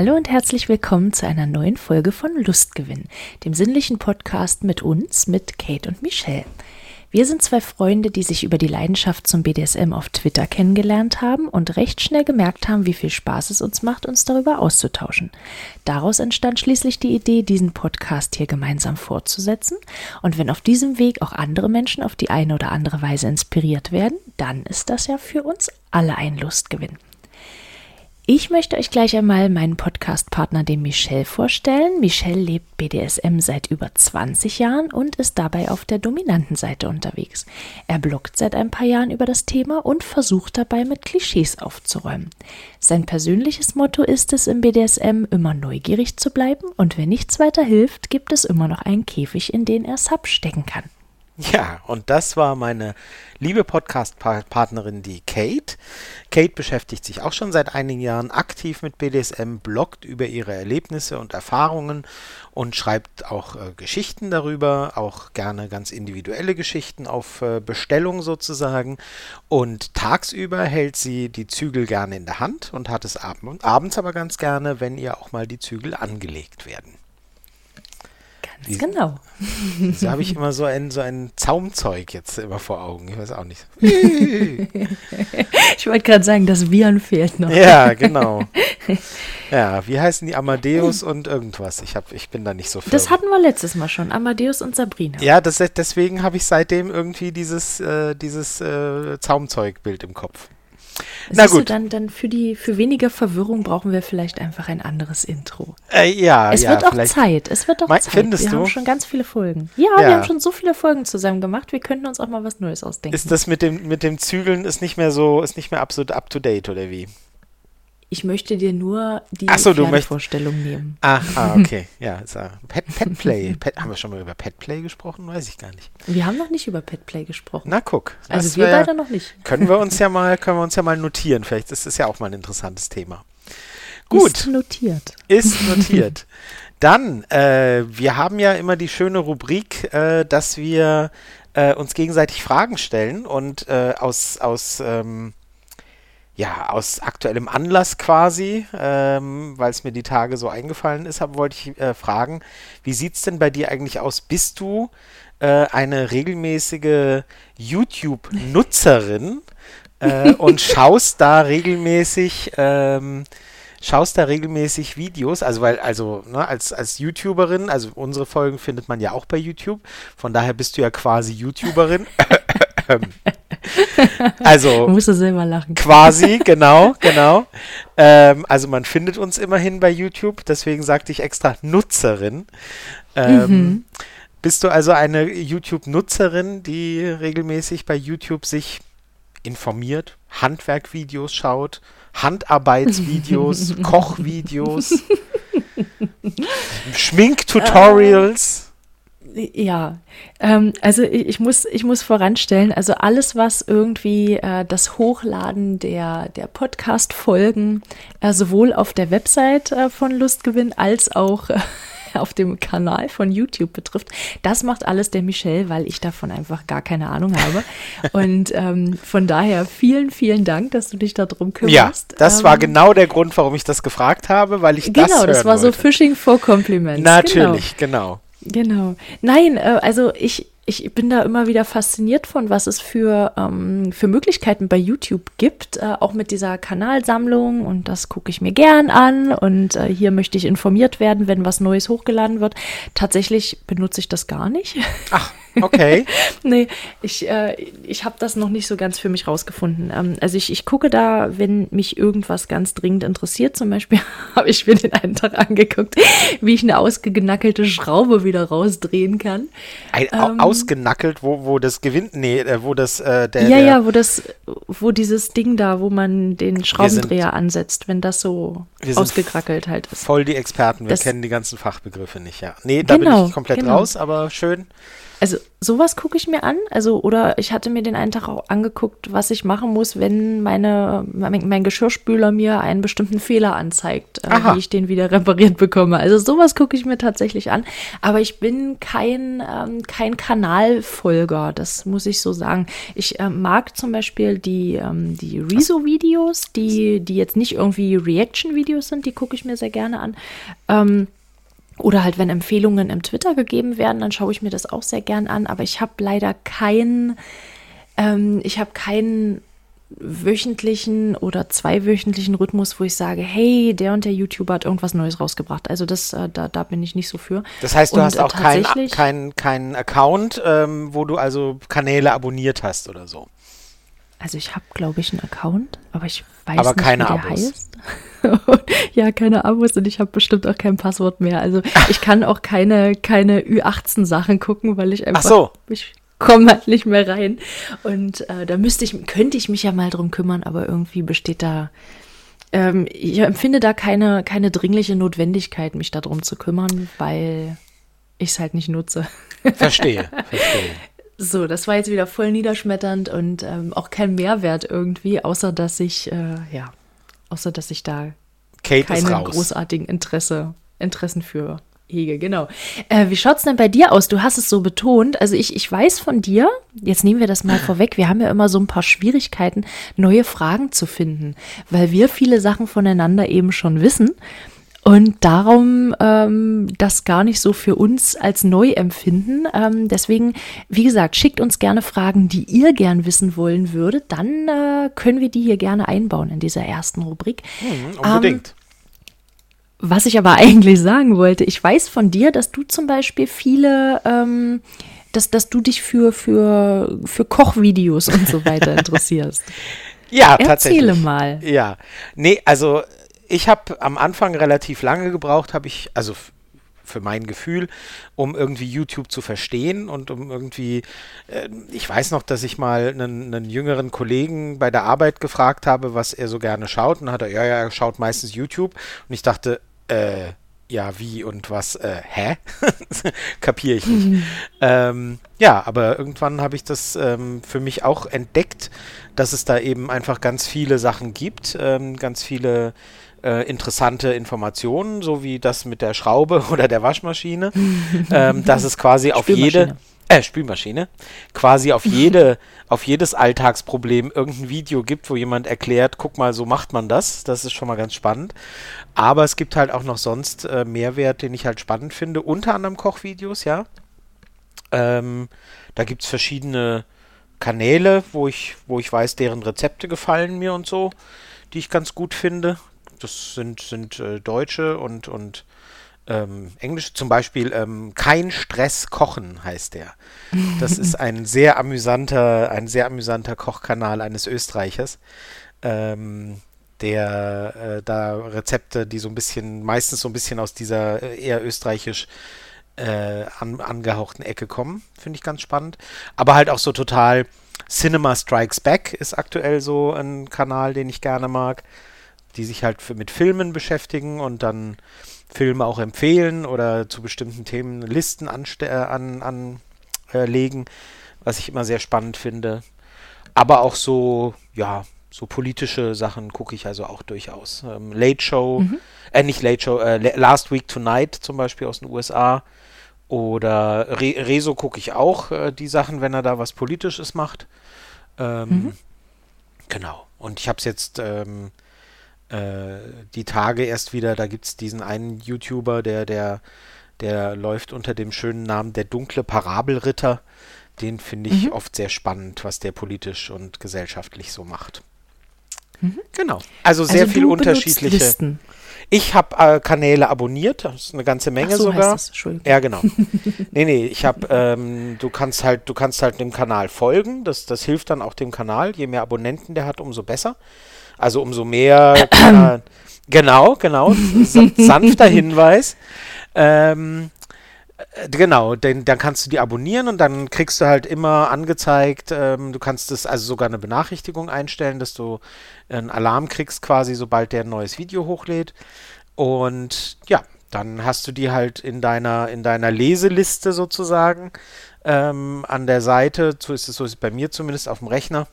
Hallo und herzlich willkommen zu einer neuen Folge von Lustgewinn, dem sinnlichen Podcast mit uns, mit Kate und Michelle. Wir sind zwei Freunde, die sich über die Leidenschaft zum BDSM auf Twitter kennengelernt haben und recht schnell gemerkt haben, wie viel Spaß es uns macht, uns darüber auszutauschen. Daraus entstand schließlich die Idee, diesen Podcast hier gemeinsam fortzusetzen. Und wenn auf diesem Weg auch andere Menschen auf die eine oder andere Weise inspiriert werden, dann ist das ja für uns alle ein Lustgewinn. Ich möchte euch gleich einmal meinen Podcast-Partner, den Michel, vorstellen. Michel lebt BDSM seit über 20 Jahren und ist dabei auf der dominanten Seite unterwegs. Er bloggt seit ein paar Jahren über das Thema und versucht dabei mit Klischees aufzuräumen. Sein persönliches Motto ist es im BDSM, immer neugierig zu bleiben und wenn nichts weiter hilft, gibt es immer noch einen Käfig, in den er Sub stecken kann. Ja, und das war meine liebe Podcast-Partnerin, die Kate. Kate beschäftigt sich auch schon seit einigen Jahren aktiv mit BDSM, bloggt über ihre Erlebnisse und Erfahrungen und schreibt auch äh, Geschichten darüber, auch gerne ganz individuelle Geschichten auf äh, Bestellung sozusagen. Und tagsüber hält sie die Zügel gerne in der Hand und hat es ab abends aber ganz gerne, wenn ihr auch mal die Zügel angelegt werden. Ganz genau. So habe ich immer so ein, so ein Zaumzeug jetzt immer vor Augen. Ich weiß auch nicht. ich wollte gerade sagen, das Viren fehlt noch. Ja, genau. Ja, wie heißen die Amadeus und irgendwas? Ich, hab, ich bin da nicht so firm. Das hatten wir letztes Mal schon, Amadeus und Sabrina. Ja, das, deswegen habe ich seitdem irgendwie dieses, äh, dieses äh, Zaumzeugbild im Kopf. Na gut. Du, dann, dann für, die, für weniger Verwirrung brauchen wir vielleicht einfach ein anderes Intro. Äh, ja, Es ja, wird auch Zeit. Es wird auch Zeit. Findest wir du? haben schon ganz viele Folgen. Ja, ja, wir haben schon so viele Folgen zusammen gemacht. Wir könnten uns auch mal was Neues ausdenken. Ist das mit dem, mit dem Zügeln ist nicht mehr so, ist nicht mehr absolut up to date oder wie? Ich möchte dir nur die so, Vorstellung nehmen. Ach, ah, okay. Ja, so. Pet, Petplay. Pet, haben wir schon mal über Petplay gesprochen? Weiß ich gar nicht. Wir haben noch nicht über Petplay gesprochen. Na, guck. Also wir beide noch nicht. Können wir uns ja mal, können wir uns ja mal notieren. Vielleicht ist das ja auch mal ein interessantes Thema. Gut. Ist notiert. Ist notiert. Dann, äh, wir haben ja immer die schöne Rubrik, äh, dass wir äh, uns gegenseitig Fragen stellen und äh, aus, aus ähm, ja, aus aktuellem Anlass quasi, ähm, weil es mir die Tage so eingefallen ist, hab, wollte ich äh, fragen, wie sieht es denn bei dir eigentlich aus? Bist du äh, eine regelmäßige YouTube-Nutzerin äh, und schaust da regelmäßig ähm, schaust da regelmäßig Videos, also weil, also, ne, als, als YouTuberin, also unsere Folgen findet man ja auch bei YouTube, von daher bist du ja quasi YouTuberin. also. Musst du selber lachen. Quasi, genau, genau. Ähm, also man findet uns immerhin bei YouTube, deswegen sagte ich extra Nutzerin. Ähm, mhm. Bist du also eine YouTube-Nutzerin, die regelmäßig bei YouTube sich informiert, Handwerkvideos schaut, Handarbeitsvideos, Kochvideos, Schminktutorials? Ja, ähm, also ich, ich, muss, ich muss voranstellen, also alles, was irgendwie äh, das Hochladen der, der Podcast-Folgen äh, sowohl auf der Website äh, von Lustgewinn als auch äh, auf dem Kanal von YouTube betrifft, das macht alles der Michelle, weil ich davon einfach gar keine Ahnung habe. Und ähm, von daher vielen, vielen Dank, dass du dich darum kümmerst. Ja, das ähm, war genau der Grund, warum ich das gefragt habe, weil ich genau, das Genau, das war wollte. so Fishing for Compliments. Natürlich, genau. Genau. Nein, äh, also ich, ich bin da immer wieder fasziniert von, was es für, ähm, für Möglichkeiten bei YouTube gibt, äh, auch mit dieser Kanalsammlung und das gucke ich mir gern an und äh, hier möchte ich informiert werden, wenn was Neues hochgeladen wird. Tatsächlich benutze ich das gar nicht. Ach, Okay. nee, ich, äh, ich habe das noch nicht so ganz für mich rausgefunden. Ähm, also ich, ich gucke da, wenn mich irgendwas ganz dringend interessiert. Zum Beispiel habe ich mir den einen Tag angeguckt, wie ich eine ausgenackelte Schraube wieder rausdrehen kann. Ein, ähm, ausgenackelt, wo, wo das gewinnt, nee, äh, wo das, äh, der. Ja, der ja, wo das, wo dieses Ding da, wo man den Schraubendreher sind, ansetzt, wenn das so ausgekrackelt halt ist. Voll die Experten, wir das, kennen die ganzen Fachbegriffe nicht, ja. Nee, da genau, bin ich komplett genau. raus, aber schön. Also sowas gucke ich mir an. Also, oder ich hatte mir den einen Tag auch angeguckt, was ich machen muss, wenn meine, mein, mein Geschirrspüler mir einen bestimmten Fehler anzeigt, äh, wie ich den wieder repariert bekomme. Also sowas gucke ich mir tatsächlich an. Aber ich bin kein, ähm, kein Kanalfolger, das muss ich so sagen. Ich äh, mag zum Beispiel die, ähm, die Rezo-Videos, die, die jetzt nicht irgendwie Reaction-Videos sind, die gucke ich mir sehr gerne an. Ähm, oder halt, wenn Empfehlungen im Twitter gegeben werden, dann schaue ich mir das auch sehr gern an. Aber ich habe leider keinen, ähm, ich habe keinen wöchentlichen oder zweiwöchentlichen Rhythmus, wo ich sage, hey, der und der YouTuber hat irgendwas Neues rausgebracht. Also das, äh, da, da bin ich nicht so für. Das heißt, du und, hast äh, auch keinen kein, kein Account, ähm, wo du also Kanäle abonniert hast oder so. Also ich habe, glaube ich, einen Account, aber ich weiß aber nicht, keine wie der Abos. heißt. ja, keine Abos und ich habe bestimmt auch kein Passwort mehr. Also ich kann auch keine, keine Ü18-Sachen gucken, weil ich einfach. Ach so. Ich komme halt nicht mehr rein. Und äh, da müsste ich, könnte ich mich ja mal drum kümmern, aber irgendwie besteht da. Ähm, ich empfinde da keine, keine dringliche Notwendigkeit, mich darum zu kümmern, weil ich es halt nicht nutze. Verstehe, verstehe. So, das war jetzt wieder voll niederschmetternd und ähm, auch kein Mehrwert irgendwie, außer dass ich, äh, ja, außer dass ich da Kate keine großartigen Interesse, Interessen für hege, genau. Äh, wie schaut's denn bei dir aus? Du hast es so betont. Also ich, ich weiß von dir, jetzt nehmen wir das mal vorweg, wir haben ja immer so ein paar Schwierigkeiten, neue Fragen zu finden, weil wir viele Sachen voneinander eben schon wissen und darum ähm, das gar nicht so für uns als neu empfinden. Ähm, deswegen, wie gesagt, schickt uns gerne Fragen, die ihr gern wissen wollen würdet. Dann äh, können wir die hier gerne einbauen in dieser ersten Rubrik. Hm, unbedingt. Ähm, was ich aber eigentlich sagen wollte, ich weiß von dir, dass du zum Beispiel viele, ähm, dass, dass du dich für, für, für Kochvideos und so weiter interessierst. ja, Erzähle tatsächlich. Erzähle mal. Ja, nee, also ich habe am Anfang relativ lange gebraucht, habe ich, also für mein Gefühl, um irgendwie YouTube zu verstehen und um irgendwie, äh, ich weiß noch, dass ich mal einen, einen, jüngeren Kollegen bei der Arbeit gefragt habe, was er so gerne schaut und hat er, ja, ja, er schaut meistens YouTube und ich dachte, äh, ja, wie und was, äh, hä? Kapiere ich nicht. Mhm. Ähm, ja, aber irgendwann habe ich das ähm, für mich auch entdeckt, dass es da eben einfach ganz viele Sachen gibt, ähm, ganz viele äh, interessante Informationen, so wie das mit der Schraube oder der Waschmaschine, ähm, dass es quasi auf jede äh, Spülmaschine, quasi auf jede, auf jedes Alltagsproblem irgendein Video gibt, wo jemand erklärt, guck mal, so macht man das. Das ist schon mal ganz spannend. Aber es gibt halt auch noch sonst äh, Mehrwert, den ich halt spannend finde. Unter anderem Kochvideos, ja. Ähm, da gibt es verschiedene Kanäle, wo ich, wo ich weiß, deren Rezepte gefallen mir und so, die ich ganz gut finde. Das sind, sind äh, deutsche und, und ähm, Englisch. Zum Beispiel ähm, Kein Stress kochen heißt der. Das ist ein sehr amüsanter, ein sehr amüsanter Kochkanal eines Österreichers. Ähm, der äh, da Rezepte, die so ein bisschen, meistens so ein bisschen aus dieser äh, eher österreichisch äh, an, angehauchten Ecke kommen. Finde ich ganz spannend. Aber halt auch so total Cinema Strikes Back ist aktuell so ein Kanal, den ich gerne mag die sich halt mit Filmen beschäftigen und dann Filme auch empfehlen oder zu bestimmten Themen Listen anlegen, an, äh, was ich immer sehr spannend finde. Aber auch so, ja, so politische Sachen gucke ich also auch durchaus. Ähm, Late Show, mhm. äh, nicht Late Show, äh, Last Week Tonight zum Beispiel aus den USA. Oder Re Rezo gucke ich auch äh, die Sachen, wenn er da was Politisches macht. Ähm, mhm. Genau. Und ich habe es jetzt ähm, äh, die Tage erst wieder, da gibt es diesen einen YouTuber, der, der, der läuft unter dem schönen Namen der dunkle Parabelritter. Den finde ich mhm. oft sehr spannend, was der politisch und gesellschaftlich so macht. Mhm. Genau. Also sehr also viel unterschiedliche. Listen. Ich habe äh, Kanäle abonniert, das ist eine ganze Menge so, sogar. Heißt das. Ja, genau. nee, nee, ich habe, ähm, du kannst halt, du kannst halt dem Kanal folgen. Das, das hilft dann auch dem Kanal. Je mehr Abonnenten der hat, umso besser. Also umso mehr. Genau, genau. sanfter Hinweis. Ähm, äh, Genau, denn dann kannst du die abonnieren und dann kriegst du halt immer angezeigt, ähm, du kannst es also sogar eine Benachrichtigung einstellen, dass du einen Alarm kriegst quasi, sobald der ein neues Video hochlädt. Und ja, dann hast du die halt in deiner, in deiner Leseliste sozusagen ähm, an der Seite, so ist es so ist es bei mir zumindest auf dem Rechner.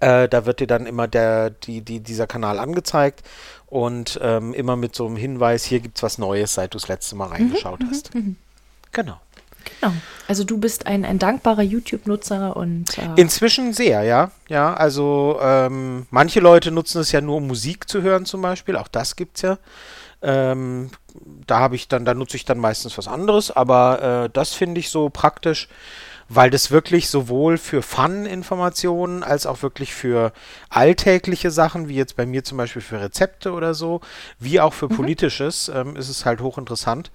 Äh, da wird dir dann immer der, die, die, dieser Kanal angezeigt und ähm, immer mit so einem Hinweis, hier gibt es was Neues, seit du das letzte Mal reingeschaut mhm, hast. Mhm. Genau. Genau. Also du bist ein, ein dankbarer YouTube-Nutzer und äh inzwischen sehr, ja. Ja, also ähm, manche Leute nutzen es ja nur, um Musik zu hören zum Beispiel. Auch das gibt's ja. Ähm, da habe ich dann, da nutze ich dann meistens was anderes, aber äh, das finde ich so praktisch, weil das wirklich sowohl für Fun-Informationen als auch wirklich für alltägliche Sachen, wie jetzt bei mir zum Beispiel für Rezepte oder so, wie auch für mhm. politisches, ähm, ist es halt hochinteressant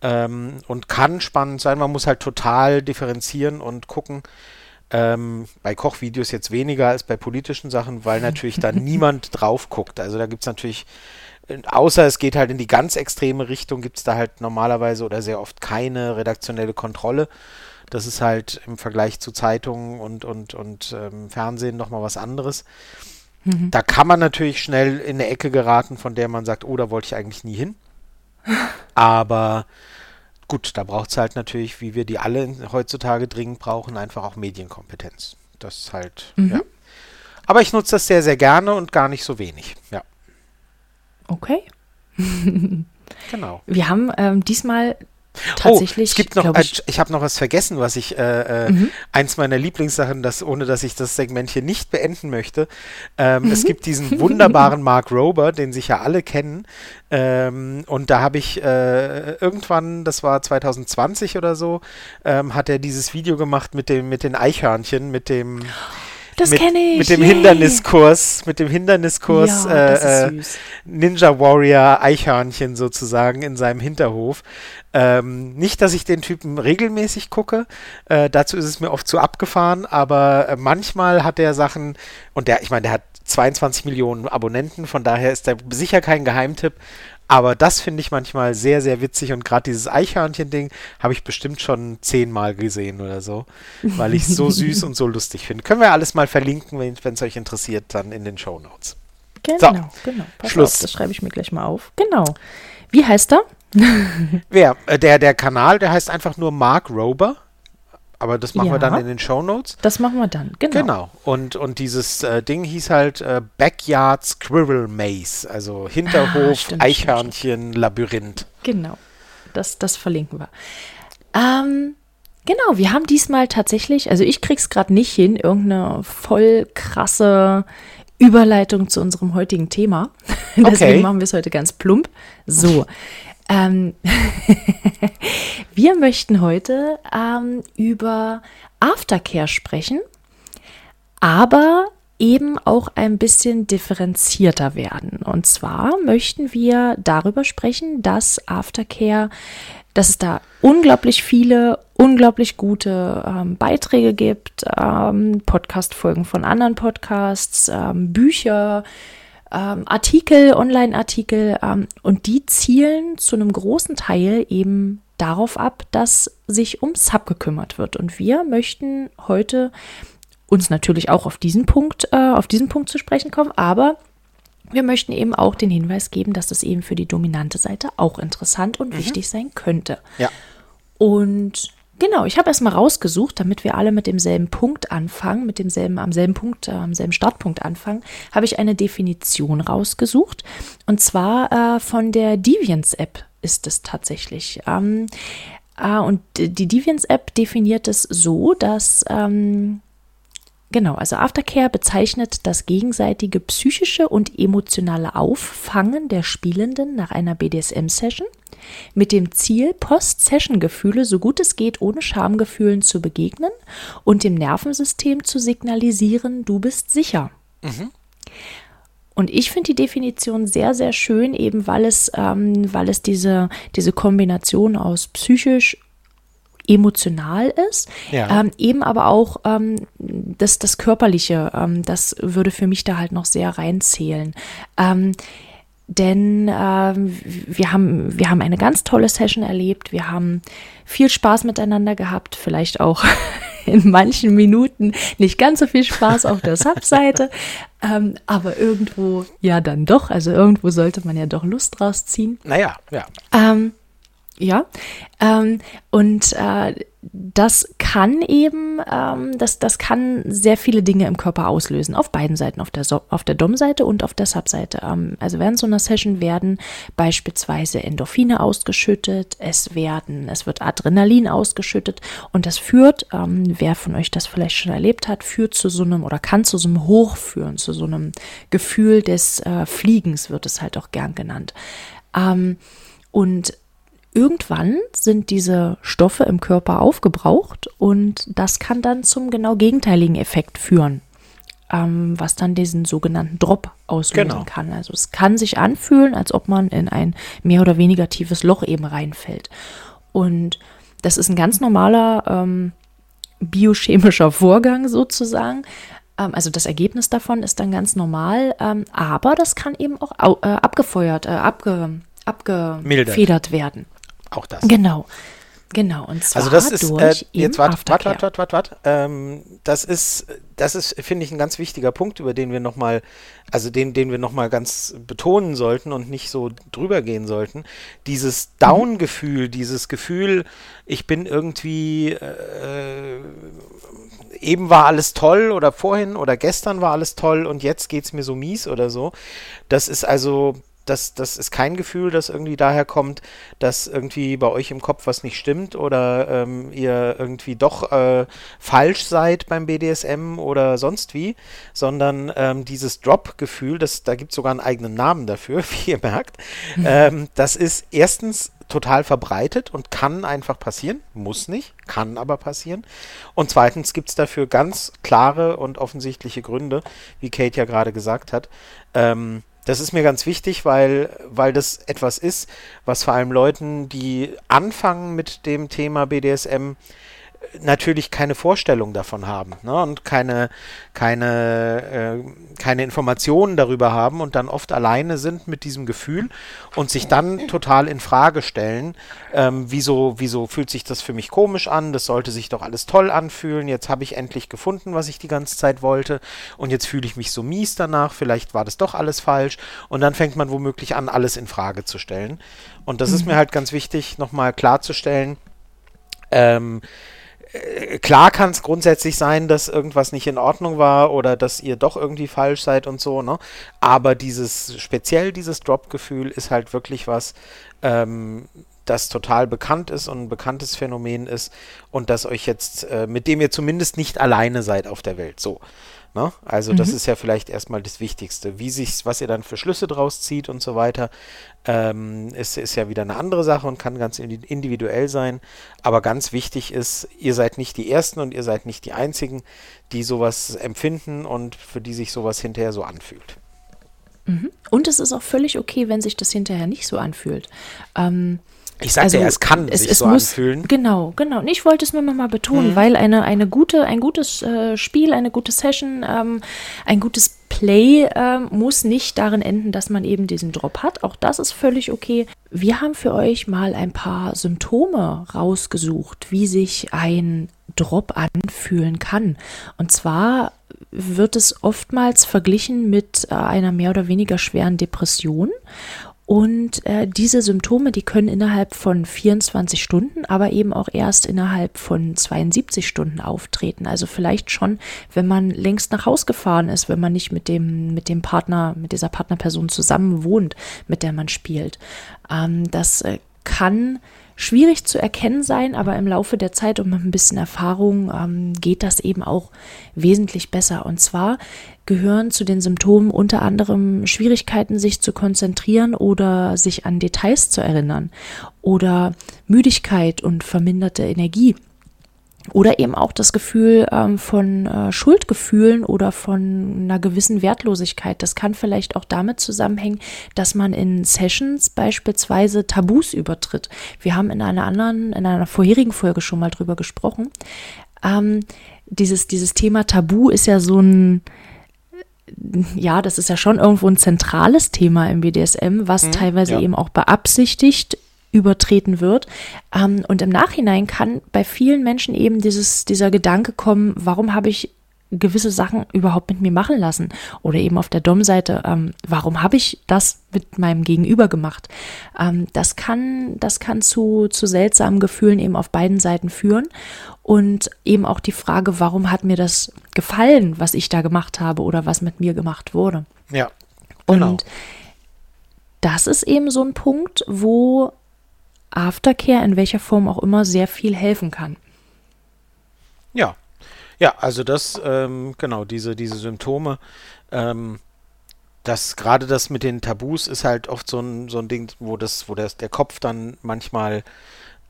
ähm, und kann spannend sein. Man muss halt total differenzieren und gucken. Ähm, bei Kochvideos jetzt weniger als bei politischen Sachen, weil natürlich da niemand drauf guckt. Also da gibt es natürlich außer es geht halt in die ganz extreme Richtung, gibt es da halt normalerweise oder sehr oft keine redaktionelle Kontrolle. Das ist halt im Vergleich zu Zeitungen und, und, und ähm, Fernsehen nochmal was anderes. Mhm. Da kann man natürlich schnell in eine Ecke geraten, von der man sagt, oh, da wollte ich eigentlich nie hin. Aber gut, da braucht es halt natürlich, wie wir die alle heutzutage dringend brauchen, einfach auch Medienkompetenz. Das ist halt, mhm. ja. Aber ich nutze das sehr, sehr gerne und gar nicht so wenig, ja. Okay. genau. Wir haben ähm, diesmal tatsächlich. Oh, es gibt noch, ich, ich habe noch was vergessen, was ich, äh, äh, mhm. eins meiner Lieblingssachen, das, ohne dass ich das Segment hier nicht beenden möchte. Ähm, mhm. Es gibt diesen wunderbaren Mark Rober, den sich ja alle kennen. Ähm, und da habe ich äh, irgendwann, das war 2020 oder so, ähm, hat er dieses Video gemacht mit dem, mit den Eichhörnchen, mit dem. Das kenne ich. Mit dem yay. Hinderniskurs, mit dem Hinderniskurs ja, äh, äh Ninja Warrior Eichhörnchen sozusagen in seinem Hinterhof. Ähm, nicht, dass ich den Typen regelmäßig gucke, äh, dazu ist es mir oft zu abgefahren, aber äh, manchmal hat er Sachen, und der, ich meine, der hat 22 Millionen Abonnenten, von daher ist er sicher kein Geheimtipp, aber das finde ich manchmal sehr, sehr witzig und gerade dieses Eichhörnchen-Ding habe ich bestimmt schon zehnmal gesehen oder so, weil ich es so süß und so lustig finde. Können wir alles mal verlinken, wenn es euch interessiert, dann in den Show Notes. Genau, so, genau. Pass Schluss. Auf, das schreibe ich mir gleich mal auf. Genau. Wie heißt er? Wer? Äh, der, der Kanal, der heißt einfach nur Mark Rober aber das machen ja, wir dann in den Show Notes. Das machen wir dann, genau. Genau. Und, und dieses äh, Ding hieß halt äh, Backyard Squirrel Maze, also Hinterhof, ah, stimmt, Eichhörnchen, stimmt. Labyrinth. Genau. Das, das verlinken wir. Ähm, genau, wir haben diesmal tatsächlich, also ich krieg's gerade nicht hin, irgendeine voll krasse Überleitung zu unserem heutigen Thema. Deswegen okay. machen wir es heute ganz plump. So. Ähm, wir möchten heute ähm, über Aftercare sprechen, aber eben auch ein bisschen differenzierter werden. Und zwar möchten wir darüber sprechen, dass Aftercare, dass es da unglaublich viele, unglaublich gute ähm, Beiträge gibt, ähm, Podcast-Folgen von anderen Podcasts, ähm, Bücher, ähm, Artikel, Online-Artikel ähm, und die zielen zu einem großen Teil eben darauf ab, dass sich um Sub gekümmert wird. Und wir möchten heute uns natürlich auch auf diesen Punkt, äh, auf diesen Punkt zu sprechen kommen, aber wir möchten eben auch den Hinweis geben, dass das eben für die dominante Seite auch interessant und mhm. wichtig sein könnte. Ja. Und Genau, ich habe erstmal rausgesucht, damit wir alle mit demselben Punkt anfangen, mit demselben, am selben Punkt, äh, am selben Startpunkt anfangen, habe ich eine Definition rausgesucht. Und zwar äh, von der Deviance-App ist es tatsächlich. Ähm, äh, und die Deviance-App definiert es so, dass ähm, Genau, also Aftercare bezeichnet das gegenseitige psychische und emotionale Auffangen der Spielenden nach einer BDSM-Session mit dem Ziel, Post-Session-Gefühle so gut es geht ohne Schamgefühlen zu begegnen und dem Nervensystem zu signalisieren, du bist sicher. Mhm. Und ich finde die Definition sehr, sehr schön, eben weil es, ähm, weil es diese, diese Kombination aus psychisch emotional ist, ja. ähm, eben aber auch ähm, das, das Körperliche, ähm, das würde für mich da halt noch sehr reinzählen. Ähm, denn ähm, wir, haben, wir haben eine ganz tolle Session erlebt, wir haben viel Spaß miteinander gehabt, vielleicht auch in manchen Minuten nicht ganz so viel Spaß auf der Subseite, ähm, aber irgendwo ja dann doch. Also irgendwo sollte man ja doch Lust draus ziehen. Naja, ja. Ähm, ja, ähm, und äh, das kann eben, ähm, das, das kann sehr viele Dinge im Körper auslösen, auf beiden Seiten, auf der, so auf der Dom-Seite und auf der Sub-Seite. Ähm, also während so einer Session werden beispielsweise Endorphine ausgeschüttet, es werden, es wird Adrenalin ausgeschüttet und das führt, ähm, wer von euch das vielleicht schon erlebt hat, führt zu so einem oder kann zu so einem Hoch führen, zu so einem Gefühl des äh, Fliegens wird es halt auch gern genannt. Ähm, und Irgendwann sind diese Stoffe im Körper aufgebraucht und das kann dann zum genau gegenteiligen Effekt führen, ähm, was dann diesen sogenannten Drop auslösen genau. kann. Also es kann sich anfühlen, als ob man in ein mehr oder weniger tiefes Loch eben reinfällt. Und das ist ein ganz normaler ähm, biochemischer Vorgang sozusagen. Ähm, also das Ergebnis davon ist dann ganz normal, ähm, aber das kann eben auch äh, abgefeuert, äh, abge, abgefedert werden. Auch das. Genau. Genau, und zwar also das ist, äh, jetzt warte, warte, warte, warte, warte, warte. Ähm, das ist, das ist, finde ich, ein ganz wichtiger Punkt, über den wir nochmal, also den, den wir nochmal ganz betonen sollten und nicht so drüber gehen sollten. Dieses mhm. Down-Gefühl, dieses Gefühl, ich bin irgendwie, äh, eben war alles toll oder vorhin oder gestern war alles toll und jetzt geht es mir so mies oder so. Das ist also, das, das ist kein Gefühl, das irgendwie daher kommt, dass irgendwie bei euch im Kopf was nicht stimmt oder ähm, ihr irgendwie doch äh, falsch seid beim BDSM oder sonst wie, sondern ähm, dieses Drop-Gefühl, da gibt es sogar einen eigenen Namen dafür, wie ihr merkt, mhm. ähm, das ist erstens total verbreitet und kann einfach passieren, muss nicht, kann aber passieren. Und zweitens gibt es dafür ganz klare und offensichtliche Gründe, wie Kate ja gerade gesagt hat. Ähm, das ist mir ganz wichtig, weil, weil das etwas ist, was vor allem Leuten, die anfangen mit dem Thema BDSM, natürlich keine Vorstellung davon haben ne? und keine, keine, äh, keine Informationen darüber haben und dann oft alleine sind mit diesem Gefühl und sich dann total in Frage stellen, ähm, wieso, wieso fühlt sich das für mich komisch an, das sollte sich doch alles toll anfühlen, jetzt habe ich endlich gefunden, was ich die ganze Zeit wollte und jetzt fühle ich mich so mies danach, vielleicht war das doch alles falsch und dann fängt man womöglich an, alles in Frage zu stellen. Und das mhm. ist mir halt ganz wichtig, nochmal klarzustellen, ähm, äh, klar kann es grundsätzlich sein, dass irgendwas nicht in Ordnung war oder dass ihr doch irgendwie falsch seid und so, ne? Aber dieses, speziell dieses Drop-Gefühl ist halt wirklich was, ähm, das total bekannt ist und ein bekanntes Phänomen ist und das euch jetzt, äh, mit dem ihr zumindest nicht alleine seid auf der Welt. So. Ne? Also mhm. das ist ja vielleicht erstmal das Wichtigste. Wie sich, was ihr dann für Schlüsse draus zieht und so weiter, ähm, ist, ist ja wieder eine andere Sache und kann ganz individuell sein. Aber ganz wichtig ist, ihr seid nicht die Ersten und ihr seid nicht die Einzigen, die sowas empfinden und für die sich sowas hinterher so anfühlt. Mhm. Und es ist auch völlig okay, wenn sich das hinterher nicht so anfühlt. Ähm, ich sagte also, ja, es kann es, sich es so muss, anfühlen. Genau, genau. Ich wollte es nur nochmal betonen, mhm. weil eine, eine gute, ein gutes äh, Spiel, eine gute Session, ähm, ein gutes Play äh, muss nicht darin enden, dass man eben diesen Drop hat. Auch das ist völlig okay. Wir haben für euch mal ein paar Symptome rausgesucht, wie sich ein Drop anfühlen kann. Und zwar wird es oftmals verglichen mit äh, einer mehr oder weniger schweren Depression. Und äh, diese Symptome, die können innerhalb von 24 Stunden, aber eben auch erst innerhalb von 72 Stunden auftreten. Also vielleicht schon, wenn man längst nach Haus gefahren ist, wenn man nicht mit dem, mit dem Partner, mit dieser Partnerperson zusammen wohnt, mit der man spielt. Ähm, das äh, kann schwierig zu erkennen sein, aber im Laufe der Zeit und mit ein bisschen Erfahrung ähm, geht das eben auch wesentlich besser. Und zwar gehören zu den Symptomen unter anderem Schwierigkeiten, sich zu konzentrieren oder sich an Details zu erinnern oder Müdigkeit und verminderte Energie. Oder eben auch das Gefühl ähm, von äh, Schuldgefühlen oder von einer gewissen Wertlosigkeit. Das kann vielleicht auch damit zusammenhängen, dass man in Sessions beispielsweise Tabus übertritt. Wir haben in einer anderen, in einer vorherigen Folge schon mal drüber gesprochen. Ähm, dieses, dieses Thema Tabu ist ja so ein, ja, das ist ja schon irgendwo ein zentrales Thema im BDSM, was mhm, teilweise ja. eben auch beabsichtigt übertreten wird. Ähm, und im Nachhinein kann bei vielen Menschen eben dieses, dieser Gedanke kommen, warum habe ich gewisse Sachen überhaupt mit mir machen lassen? Oder eben auf der Dom-Seite, ähm, warum habe ich das mit meinem Gegenüber gemacht? Ähm, das kann, das kann zu, zu seltsamen Gefühlen eben auf beiden Seiten führen. Und eben auch die Frage, warum hat mir das gefallen, was ich da gemacht habe oder was mit mir gemacht wurde? Ja. Genau. Und das ist eben so ein Punkt, wo Aftercare in welcher Form auch immer sehr viel helfen kann. Ja, ja, also das, ähm, genau, diese, diese Symptome, ähm, das, gerade das mit den Tabus ist halt oft so ein, so ein Ding, wo das, wo das, der Kopf dann manchmal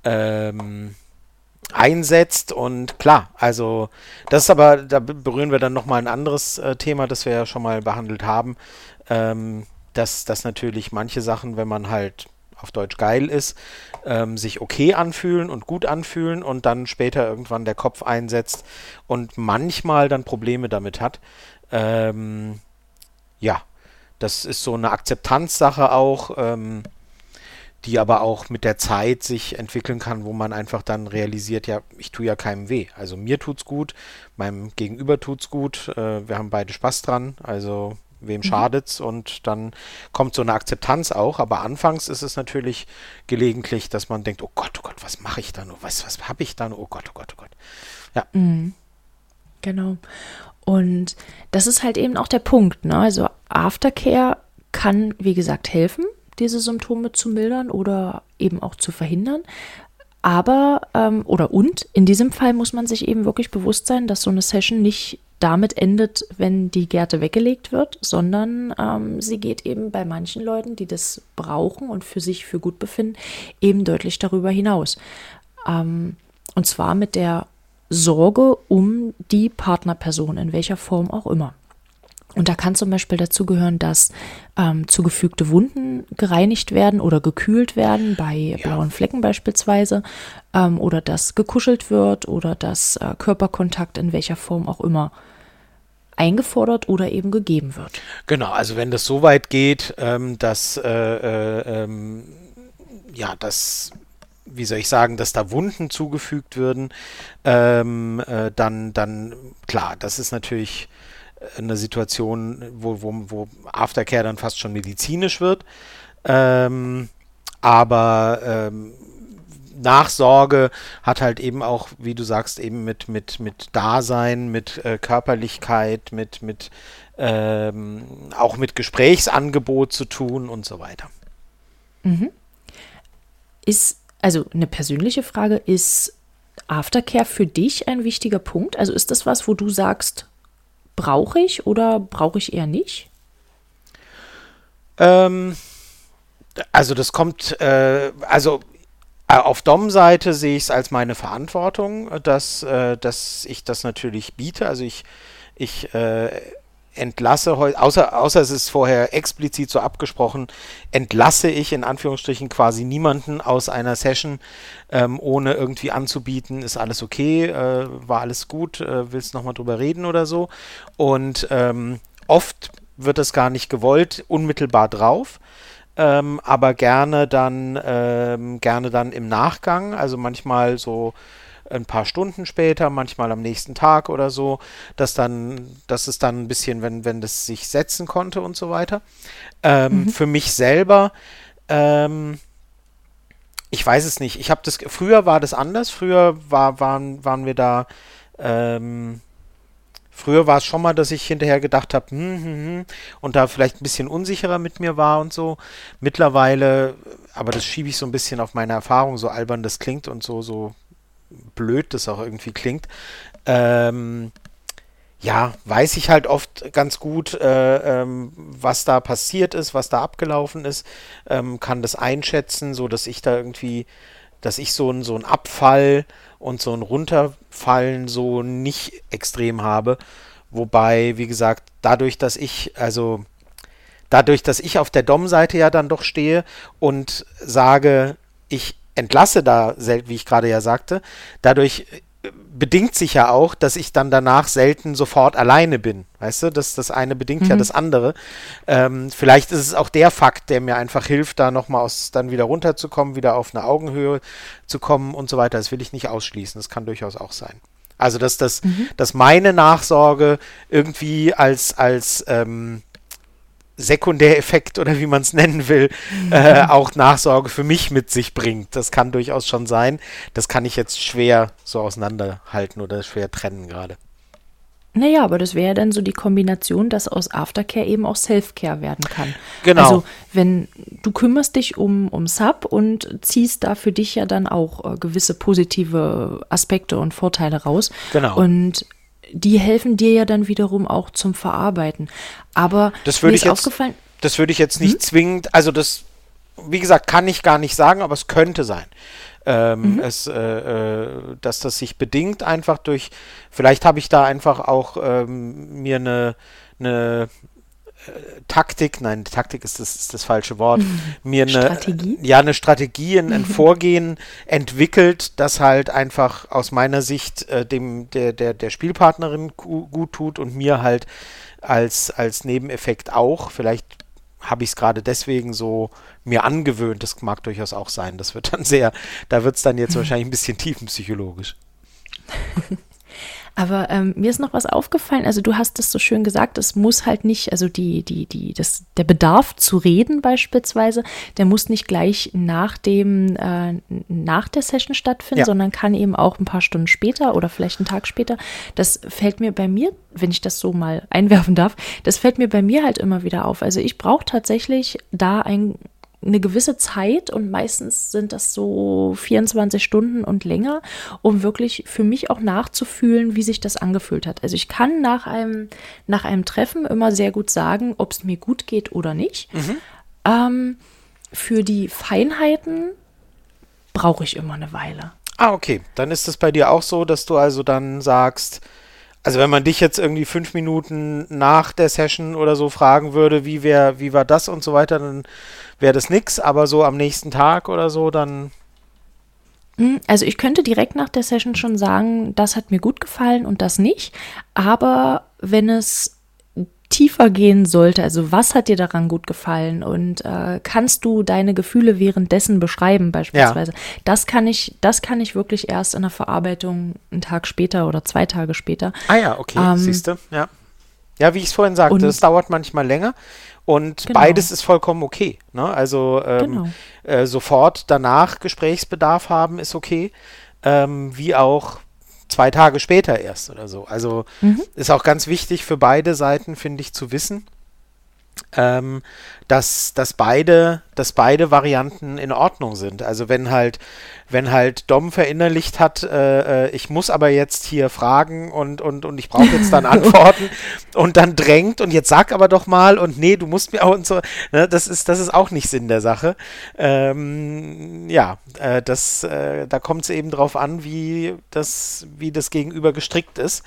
ähm, einsetzt und klar, also das ist aber, da berühren wir dann nochmal ein anderes äh, Thema, das wir ja schon mal behandelt haben, ähm, dass, dass natürlich manche Sachen, wenn man halt auf Deutsch geil ist, ähm, sich okay anfühlen und gut anfühlen und dann später irgendwann der Kopf einsetzt und manchmal dann Probleme damit hat. Ähm, ja, das ist so eine Akzeptanzsache auch, ähm, die aber auch mit der Zeit sich entwickeln kann, wo man einfach dann realisiert, ja, ich tue ja keinem weh. Also mir tut's gut, meinem Gegenüber tut's gut, äh, wir haben beide Spaß dran, also wem mhm. schadet's und dann kommt so eine Akzeptanz auch, aber anfangs ist es natürlich gelegentlich, dass man denkt, oh Gott, oh Gott, was mache ich da nur, was, was habe ich da nur, oh Gott, oh Gott, oh Gott. Ja. Mhm. Genau. Und das ist halt eben auch der Punkt, ne? Also Aftercare kann, wie gesagt, helfen, diese Symptome zu mildern oder eben auch zu verhindern. Aber, ähm, oder und, in diesem Fall muss man sich eben wirklich bewusst sein, dass so eine Session nicht damit endet, wenn die Gerte weggelegt wird, sondern ähm, sie geht eben bei manchen Leuten, die das brauchen und für sich für gut befinden, eben deutlich darüber hinaus. Ähm, und zwar mit der Sorge um die Partnerperson, in welcher Form auch immer. Und da kann zum Beispiel dazu gehören, dass ähm, zugefügte Wunden gereinigt werden oder gekühlt werden, bei ja. blauen Flecken beispielsweise, ähm, oder dass gekuschelt wird oder dass äh, Körperkontakt in welcher Form auch immer eingefordert oder eben gegeben wird. Genau, also wenn das so weit geht, ähm, dass äh, äh, ähm, ja, dass wie soll ich sagen, dass da Wunden zugefügt würden, ähm, äh, dann, dann klar, das ist natürlich eine Situation, wo, wo, wo Aftercare dann fast schon medizinisch wird. Ähm, aber ähm, Nachsorge hat halt eben auch, wie du sagst, eben mit, mit, mit Dasein, mit äh, Körperlichkeit, mit, mit ähm, auch mit Gesprächsangebot zu tun und so weiter. Mhm. Ist, also eine persönliche Frage, ist Aftercare für dich ein wichtiger Punkt? Also ist das was, wo du sagst, brauche ich oder brauche ich eher nicht? Ähm, also das kommt, äh, also auf Dom-Seite sehe ich es als meine Verantwortung, dass, äh, dass ich das natürlich biete. Also ich, ich äh, entlasse außer, außer es ist vorher explizit so abgesprochen, entlasse ich in Anführungsstrichen quasi niemanden aus einer Session, ähm, ohne irgendwie anzubieten, ist alles okay, äh, war alles gut, äh, willst nochmal drüber reden oder so. Und ähm, oft wird das gar nicht gewollt, unmittelbar drauf. Ähm, aber gerne dann, ähm, gerne dann im Nachgang, also manchmal so ein paar Stunden später, manchmal am nächsten Tag oder so, dass dann, dass es dann ein bisschen, wenn, wenn das sich setzen konnte und so weiter. Ähm, mhm. Für mich selber, ähm, ich weiß es nicht. Ich habe das, früher war das anders. Früher war, waren, waren wir da, ähm, Früher war es schon mal, dass ich hinterher gedacht habe, hm, hm, hm, und da vielleicht ein bisschen unsicherer mit mir war und so. Mittlerweile, aber das schiebe ich so ein bisschen auf meine Erfahrung, so albern das klingt und so, so blöd das auch irgendwie klingt, ähm, ja, weiß ich halt oft ganz gut, äh, ähm, was da passiert ist, was da abgelaufen ist, ähm, kann das einschätzen, so dass ich da irgendwie, dass ich so ein so ein Abfall und so ein Runterfallen so nicht extrem habe. Wobei, wie gesagt, dadurch, dass ich, also dadurch, dass ich auf der Dom-Seite ja dann doch stehe und sage, ich entlasse da, wie ich gerade ja sagte, dadurch bedingt sich ja auch, dass ich dann danach selten sofort alleine bin. Weißt du, das, das eine bedingt mhm. ja das andere. Ähm, vielleicht ist es auch der Fakt, der mir einfach hilft, da nochmal aus, dann wieder runterzukommen, wieder auf eine Augenhöhe zu kommen und so weiter. Das will ich nicht ausschließen. Das kann durchaus auch sein. Also, dass, das, mhm. dass meine Nachsorge irgendwie als, als ähm, Sekundäreffekt oder wie man es nennen will, mhm. äh, auch Nachsorge für mich mit sich bringt. Das kann durchaus schon sein. Das kann ich jetzt schwer so auseinanderhalten oder schwer trennen gerade. Naja, aber das wäre dann so die Kombination, dass aus Aftercare eben auch Selfcare werden kann. Genau. Also wenn du kümmerst dich um, um Sub und ziehst da für dich ja dann auch äh, gewisse positive Aspekte und Vorteile raus. Genau. Und die helfen dir ja dann wiederum auch zum Verarbeiten. Aber das würde ich jetzt, aufgefallen. Das würde ich jetzt nicht hm? zwingend, also das, wie gesagt, kann ich gar nicht sagen, aber es könnte sein. Ähm, mhm. es, äh, äh, dass das sich bedingt einfach durch, vielleicht habe ich da einfach auch ähm, mir eine, eine Taktik, nein, Taktik ist das, ist das falsche Wort, mhm. mir eine Strategie, ja, eine Strategie, ein, ein Vorgehen entwickelt, das halt einfach aus meiner Sicht äh, dem, der, der, der Spielpartnerin gut tut und mir halt als, als Nebeneffekt auch. Vielleicht habe ich es gerade deswegen so mir angewöhnt. Das mag durchaus auch sein. Das wird dann sehr, da wird es dann jetzt wahrscheinlich ein bisschen tiefenpsychologisch. Aber ähm, mir ist noch was aufgefallen. Also du hast es so schön gesagt, es muss halt nicht, also die, die, die, das, der Bedarf zu reden beispielsweise, der muss nicht gleich nach dem, äh, nach der Session stattfinden, ja. sondern kann eben auch ein paar Stunden später oder vielleicht einen Tag später. Das fällt mir bei mir, wenn ich das so mal einwerfen darf, das fällt mir bei mir halt immer wieder auf. Also ich brauche tatsächlich da ein eine gewisse Zeit und meistens sind das so 24 Stunden und länger, um wirklich für mich auch nachzufühlen, wie sich das angefühlt hat. Also ich kann nach einem, nach einem Treffen immer sehr gut sagen, ob es mir gut geht oder nicht. Mhm. Ähm, für die Feinheiten brauche ich immer eine Weile. Ah, okay. Dann ist es bei dir auch so, dass du also dann sagst, also wenn man dich jetzt irgendwie fünf Minuten nach der Session oder so fragen würde, wie, wär, wie war das und so weiter, dann wäre das nix, aber so am nächsten Tag oder so, dann. Hm, also ich könnte direkt nach der Session schon sagen, das hat mir gut gefallen und das nicht. Aber wenn es tiefer gehen sollte, also was hat dir daran gut gefallen und äh, kannst du deine Gefühle währenddessen beschreiben beispielsweise? Ja. Das kann ich, das kann ich wirklich erst in der Verarbeitung einen Tag später oder zwei Tage später. Ah ja, okay, ähm, siehst du, ja. Ja, wie ich es vorhin sagte, es dauert manchmal länger. Und genau. beides ist vollkommen okay. Ne? Also ähm, genau. äh, sofort danach Gesprächsbedarf haben ist okay, ähm, wie auch zwei Tage später erst oder so. Also mhm. ist auch ganz wichtig für beide Seiten, finde ich, zu wissen, ähm, dass, dass, beide, dass beide Varianten in Ordnung sind. Also wenn halt, wenn halt Dom verinnerlicht hat, äh, äh ich muss aber jetzt hier fragen und, und, und ich brauche jetzt dann Antworten und dann drängt und jetzt sag aber doch mal und nee, du musst mir auch und so, ne, das ist, das ist auch nicht Sinn der Sache. Ähm, ja, äh, das, äh, da kommt es eben drauf an, wie das, wie das Gegenüber gestrickt ist.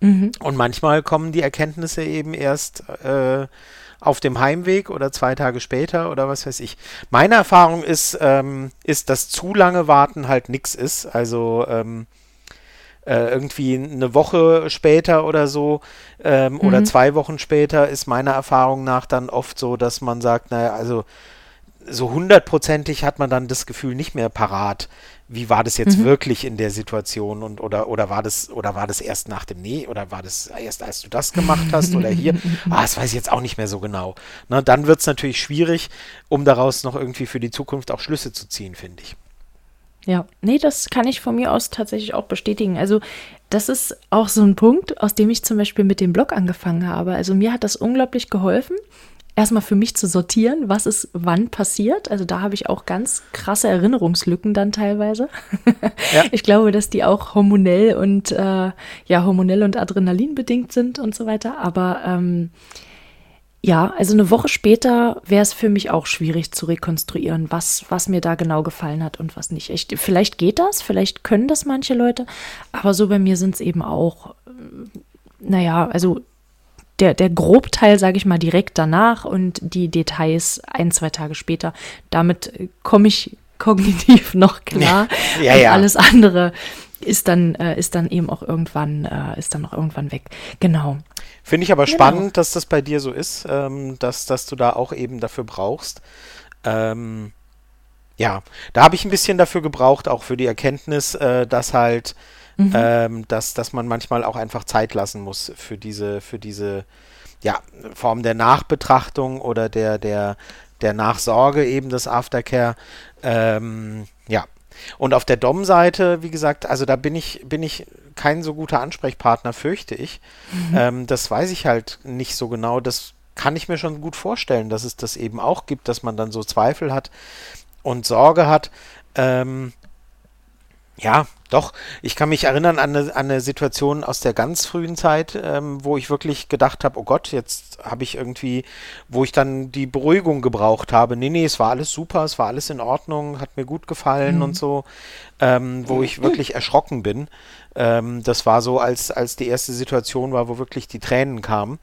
Mhm. Und manchmal kommen die Erkenntnisse eben erst äh, auf dem Heimweg oder zwei Tage später oder was weiß ich. Meine Erfahrung ist, ähm, ist dass zu lange warten halt nichts ist. Also ähm, äh, irgendwie eine Woche später oder so ähm, mhm. oder zwei Wochen später ist meiner Erfahrung nach dann oft so, dass man sagt, naja, also so hundertprozentig hat man dann das Gefühl nicht mehr parat, wie war das jetzt mhm. wirklich in der Situation und oder oder war das oder war das erst nach dem Nee oder war das erst als du das gemacht hast oder hier? Ah das weiß ich jetzt auch nicht mehr so genau. Na, dann wird es natürlich schwierig um daraus noch irgendwie für die Zukunft auch Schlüsse zu ziehen finde ich. Ja nee das kann ich von mir aus tatsächlich auch bestätigen. Also das ist auch so ein Punkt aus dem ich zum Beispiel mit dem Blog angefangen habe. Also mir hat das unglaublich geholfen erstmal für mich zu sortieren, was ist wann passiert. Also da habe ich auch ganz krasse Erinnerungslücken dann teilweise. Ja. Ich glaube, dass die auch hormonell und äh, ja, hormonell und Adrenalin bedingt sind und so weiter. Aber ähm, ja, also eine Woche später wäre es für mich auch schwierig zu rekonstruieren, was, was mir da genau gefallen hat und was nicht. Ich, vielleicht geht das, vielleicht können das manche Leute, aber so bei mir sind es eben auch, äh, naja, also der, der Grobteil, sage ich mal, direkt danach und die Details ein, zwei Tage später. Damit komme ich kognitiv noch klar. ja, ja. Alles andere ist dann, äh, ist dann eben auch irgendwann, äh, ist dann auch irgendwann weg. Genau. Finde ich aber genau. spannend, dass das bei dir so ist, ähm, dass, dass du da auch eben dafür brauchst. Ähm, ja, da habe ich ein bisschen dafür gebraucht, auch für die Erkenntnis, äh, dass halt, mhm. ähm, dass, dass man manchmal auch einfach Zeit lassen muss für diese, für diese ja, Form der Nachbetrachtung oder der, der, der Nachsorge eben des Aftercare. Ähm, ja. Und auf der Dom-Seite, wie gesagt, also da bin ich, bin ich kein so guter Ansprechpartner, fürchte ich. Mhm. Ähm, das weiß ich halt nicht so genau. Das kann ich mir schon gut vorstellen, dass es das eben auch gibt, dass man dann so Zweifel hat und Sorge hat. Ähm, ja, doch. Ich kann mich erinnern an eine, an eine Situation aus der ganz frühen Zeit, ähm, wo ich wirklich gedacht habe, oh Gott, jetzt habe ich irgendwie, wo ich dann die Beruhigung gebraucht habe. Nee, nee, es war alles super, es war alles in Ordnung, hat mir gut gefallen mhm. und so, ähm, wo ich wirklich erschrocken bin. Ähm, das war so, als, als die erste Situation war, wo wirklich die Tränen kamen.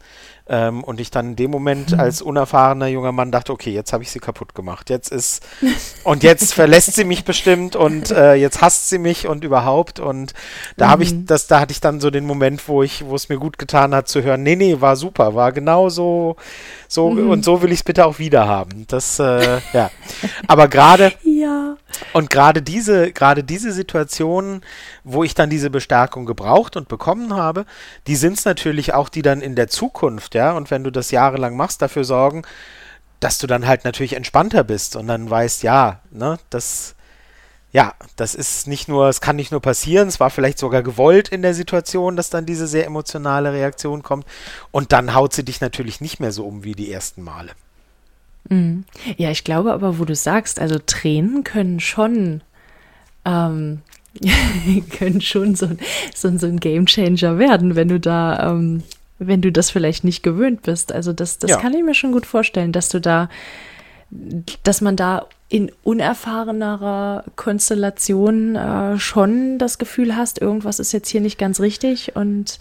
Ähm, und ich dann in dem Moment mhm. als unerfahrener junger Mann dachte, okay, jetzt habe ich sie kaputt gemacht. Jetzt ist, und jetzt verlässt sie mich bestimmt und äh, jetzt hasst sie mich und überhaupt. Und da mhm. habe ich, das, da hatte ich dann so den Moment, wo ich, wo es mir gut getan hat zu hören, nee, nee, war super, war genau so, so mhm. und so will ich es bitte auch wieder haben. Das, äh, ja. Aber gerade, ja. und gerade diese, gerade diese Situationen, wo ich dann diese Bestärkung gebraucht und bekommen habe, die sind es natürlich auch, die dann in der Zukunft, ja, und wenn du das jahrelang machst, dafür sorgen, dass du dann halt natürlich entspannter bist und dann weißt, ja, ne, das, ja, das ist nicht nur, es kann nicht nur passieren, es war vielleicht sogar gewollt in der Situation, dass dann diese sehr emotionale Reaktion kommt und dann haut sie dich natürlich nicht mehr so um wie die ersten Male. Mhm. Ja, ich glaube aber, wo du sagst, also Tränen können schon ähm, können schon so, so, so ein Gamechanger werden, wenn du da, ähm, wenn du das vielleicht nicht gewöhnt bist. Also das, das ja. kann ich mir schon gut vorstellen, dass du da, dass man da in unerfahrenerer Konstellation äh, schon das Gefühl hast, irgendwas ist jetzt hier nicht ganz richtig und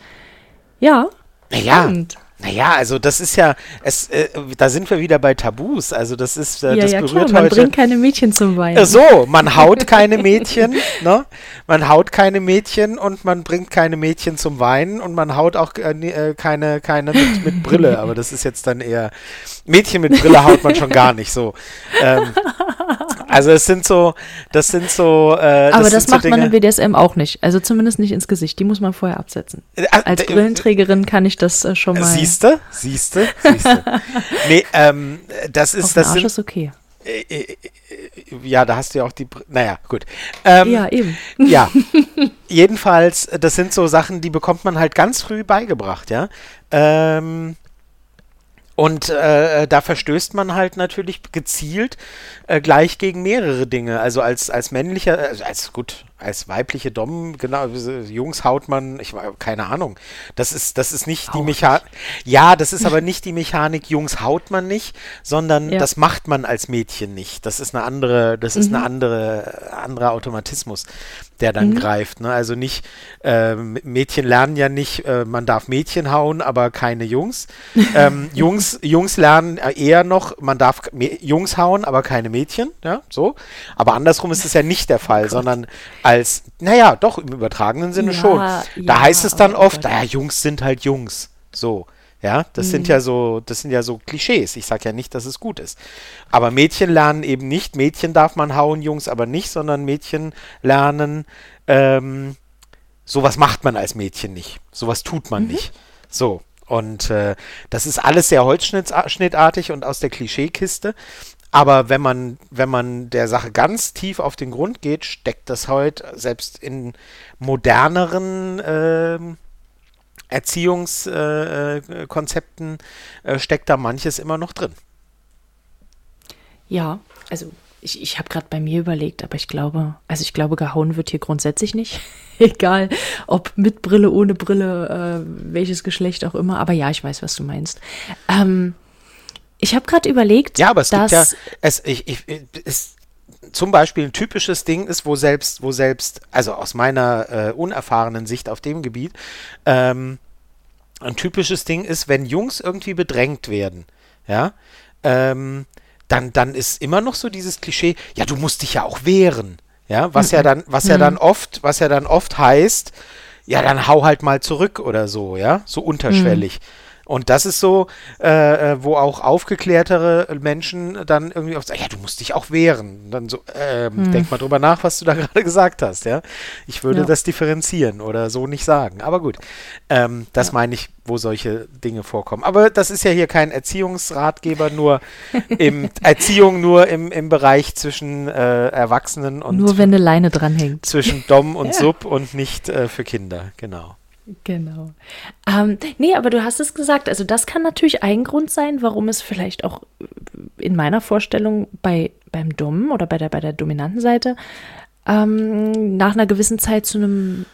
ja. Ja. Spannend. Naja, also das ist ja, es, äh, da sind wir wieder bei Tabus. Also das ist, äh, ja, das ja, berührt klar, man heute. bringt keine Mädchen zum Weinen. Äh, so, man haut keine Mädchen, ne? Man haut keine Mädchen und man bringt keine Mädchen zum Weinen und man haut auch äh, äh, keine, keine mit, mit Brille. Aber das ist jetzt dann eher Mädchen mit Brille haut man schon gar nicht so. Ähm, also es sind so, das sind so. Äh, das Aber das macht so man im BDSM auch nicht. Also zumindest nicht ins Gesicht. Die muss man vorher absetzen. Äh, Als Brillenträgerin kann ich das äh, schon mal. Siehste, siehste, siehste. nee, ähm, das ist, Auf das Arsch sind. ist okay. Äh, äh, ja, da hast du ja auch die. Naja, gut. Ähm, ja, eben. Ja. Jedenfalls, das sind so Sachen, die bekommt man halt ganz früh beigebracht, ja. Ähm, und äh, da verstößt man halt natürlich gezielt äh, gleich gegen mehrere Dinge. Also als, als männlicher, also als gut, als weibliche Dom, genau, Jungs haut man, ich keine Ahnung. Das ist, das ist nicht die Mechanik. Ja, das ist aber nicht die Mechanik, Jungs haut man nicht, sondern ja. das macht man als Mädchen nicht. Das ist eine andere, das mhm. ist eine andere, anderer Automatismus, der dann mhm. greift. Ne? Also nicht, äh, Mädchen lernen ja nicht, äh, man darf Mädchen hauen, aber keine Jungs. ähm, Jungs, Jungs lernen eher noch, man darf Jungs hauen, aber keine Mädchen, ja, so. Aber andersrum ist es ja nicht der Fall, oh sondern als, naja, doch im übertragenen Sinne ja, schon. Da ja, heißt es dann oft, naja, Jungs sind halt Jungs. So. Ja, das mhm. sind ja so, das sind ja so Klischees. Ich sage ja nicht, dass es gut ist. Aber Mädchen lernen eben nicht, Mädchen darf man hauen, Jungs aber nicht, sondern Mädchen lernen, ähm, sowas macht man als Mädchen nicht. Sowas tut man mhm. nicht. So. Und äh, das ist alles sehr holzschnittartig und aus der Klischeekiste. Aber wenn man, wenn man der Sache ganz tief auf den Grund geht, steckt das heute selbst in moderneren äh, Erziehungskonzepten äh, steckt da manches immer noch drin. Ja, also ich, ich habe gerade bei mir überlegt, aber ich glaube, also ich glaube, gehauen wird hier grundsätzlich nicht. Egal, ob mit Brille, ohne Brille, äh, welches Geschlecht auch immer. Aber ja, ich weiß, was du meinst. Ähm, ich habe gerade überlegt, ja, aber es dass gibt ja, es, ich, ich, es, zum Beispiel ein typisches Ding ist, wo selbst, wo selbst, also aus meiner äh, unerfahrenen Sicht auf dem Gebiet, ähm, ein typisches Ding ist, wenn Jungs irgendwie bedrängt werden, ja, ähm, dann, dann ist immer noch so dieses Klischee, ja, du musst dich ja auch wehren. Ja, was ja dann, was ja dann oft, was ja dann oft heißt, ja, dann hau halt mal zurück oder so, ja, so unterschwellig. Und das ist so, äh, äh, wo auch aufgeklärtere Menschen dann irgendwie auch sagen, ja, du musst dich auch wehren. Und dann so, ähm, denk mal drüber nach, was du da gerade gesagt hast, ja. Ich würde Ja. das differenzieren oder so nicht sagen. Aber gut, ähm, das Ja. meine ich, wo solche Dinge vorkommen. Aber das ist ja hier kein Erziehungsratgeber, nur im Erziehung nur im, im Bereich zwischen äh, Erwachsenen und Nur wenn eine Leine dranhängt. zwischen Dom und Sub und nicht äh, für Kinder, genau. Genau. Ähm, nee, aber du hast es gesagt. Also das kann natürlich ein Grund sein, warum es vielleicht auch in meiner Vorstellung bei, beim Dom oder bei der, bei der dominanten Seite ähm, nach einer gewissen Zeit zu einem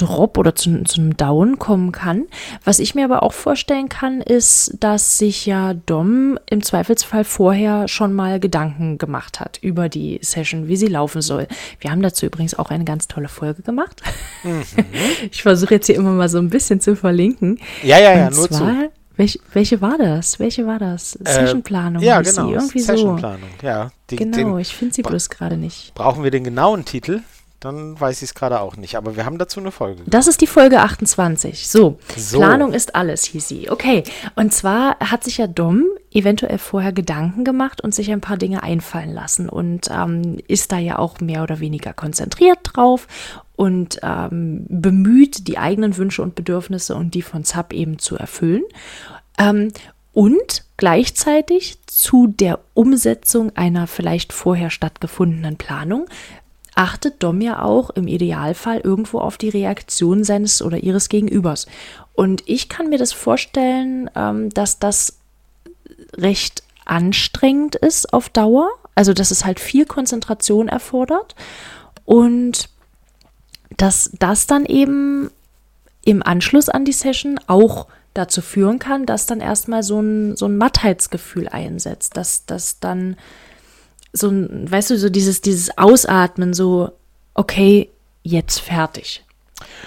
Drop oder zu, zu einem Down kommen kann. Was ich mir aber auch vorstellen kann, ist, dass sich ja Dom im Zweifelsfall vorher schon mal Gedanken gemacht hat über die Session, wie sie laufen soll. Wir haben dazu übrigens auch eine ganz tolle Folge gemacht. Ich versuche jetzt hier immer mal so ein bisschen zu verlinken. Ja, ja, ja, Und nur zwar, zu. welch, welche war das? Welche war das? Sessionplanung. Äh, ja, hieß sie. genau. Irgendwie so. Sessionplanung, ja. Die, Genau, Den, ich finde sie bloß gerade nicht. brauchen wir den genauen Titel? Dann weiß ich es gerade auch nicht. Aber wir haben dazu eine Folge. Das ist die Folge 28. So, So. Planung ist alles, hieß sie. Okay, und zwar hat sich ja Dom eventuell vorher Gedanken gemacht und sich ein paar Dinge einfallen lassen und ähm, ist da ja auch mehr oder weniger konzentriert drauf und ähm, bemüht, die eigenen Wünsche und Bedürfnisse und die von Zap eben zu erfüllen. Ähm, und gleichzeitig zu der Umsetzung einer vielleicht vorher stattgefundenen Planung achtet Dom ja auch im Idealfall irgendwo auf die Reaktion seines oder ihres Gegenübers. Und ich kann mir das vorstellen, ähm, dass das recht anstrengend ist auf Dauer. Also, dass es halt viel Konzentration erfordert. Und dass das dann eben im Anschluss an die Session auch dazu führen kann, dass dann erstmal so ein, so ein Mattheitsgefühl einsetzt, dass das dann so ein, weißt du, so dieses, dieses Ausatmen, so, okay, jetzt fertig.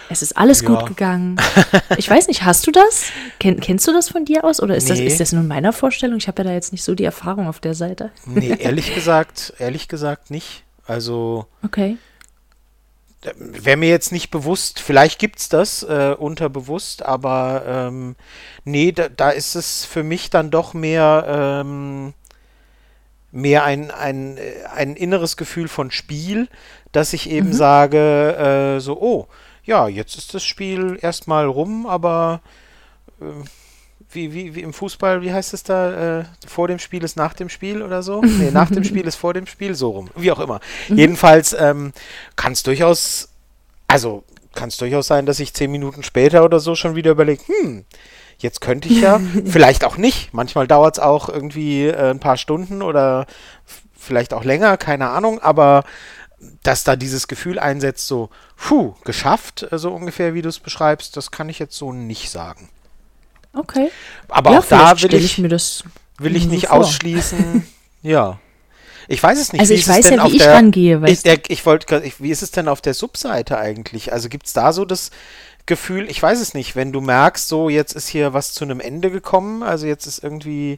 Es ist alles Ja. gut gegangen. Ich weiß nicht, hast du das? Ken, kennst du das von dir aus oder ist, Nee. das, ist das nur in meiner Vorstellung? Ich habe ja da jetzt nicht so die Erfahrung auf der Seite. Nee, ehrlich gesagt, ehrlich gesagt nicht. Also Okay. wäre mir jetzt nicht bewusst, vielleicht gibt es das äh, unterbewusst, aber ähm, nee, da, da ist es für mich dann doch mehr, ähm, mehr ein, ein, äh, ein inneres Gefühl von Spiel, dass ich eben sage, äh, so, oh, ja, jetzt ist das Spiel erstmal rum, aber äh, wie, wie, wie im Fußball, wie heißt es da? Äh, vor dem Spiel ist nach dem Spiel oder so? Nee, nach dem Spiel ist vor dem Spiel, so rum. Wie auch immer. Jedenfalls ähm, kann es durchaus, also kann es durchaus sein, dass ich zehn Minuten später oder so schon wieder überlege, hm, jetzt könnte ich ja, vielleicht auch nicht. Manchmal dauert es auch irgendwie äh, ein paar Stunden oder vielleicht auch länger, keine Ahnung, aber dass da dieses Gefühl einsetzt, so, puh, geschafft, äh, so ungefähr, wie du es beschreibst, das kann ich jetzt so nicht sagen. Okay. Aber ja, auch da will ich, ich mir das will ich so nicht vor. ausschließen. ja. Ich weiß es nicht. Also wie ich weiß ja, wie ich der, rangehe, Ich, weißt ich wollte, wie ist es denn auf der Subseite eigentlich? Also gibt es da so das Gefühl, ich weiß es nicht, wenn du merkst, so jetzt ist hier was zu einem Ende gekommen, also jetzt ist irgendwie,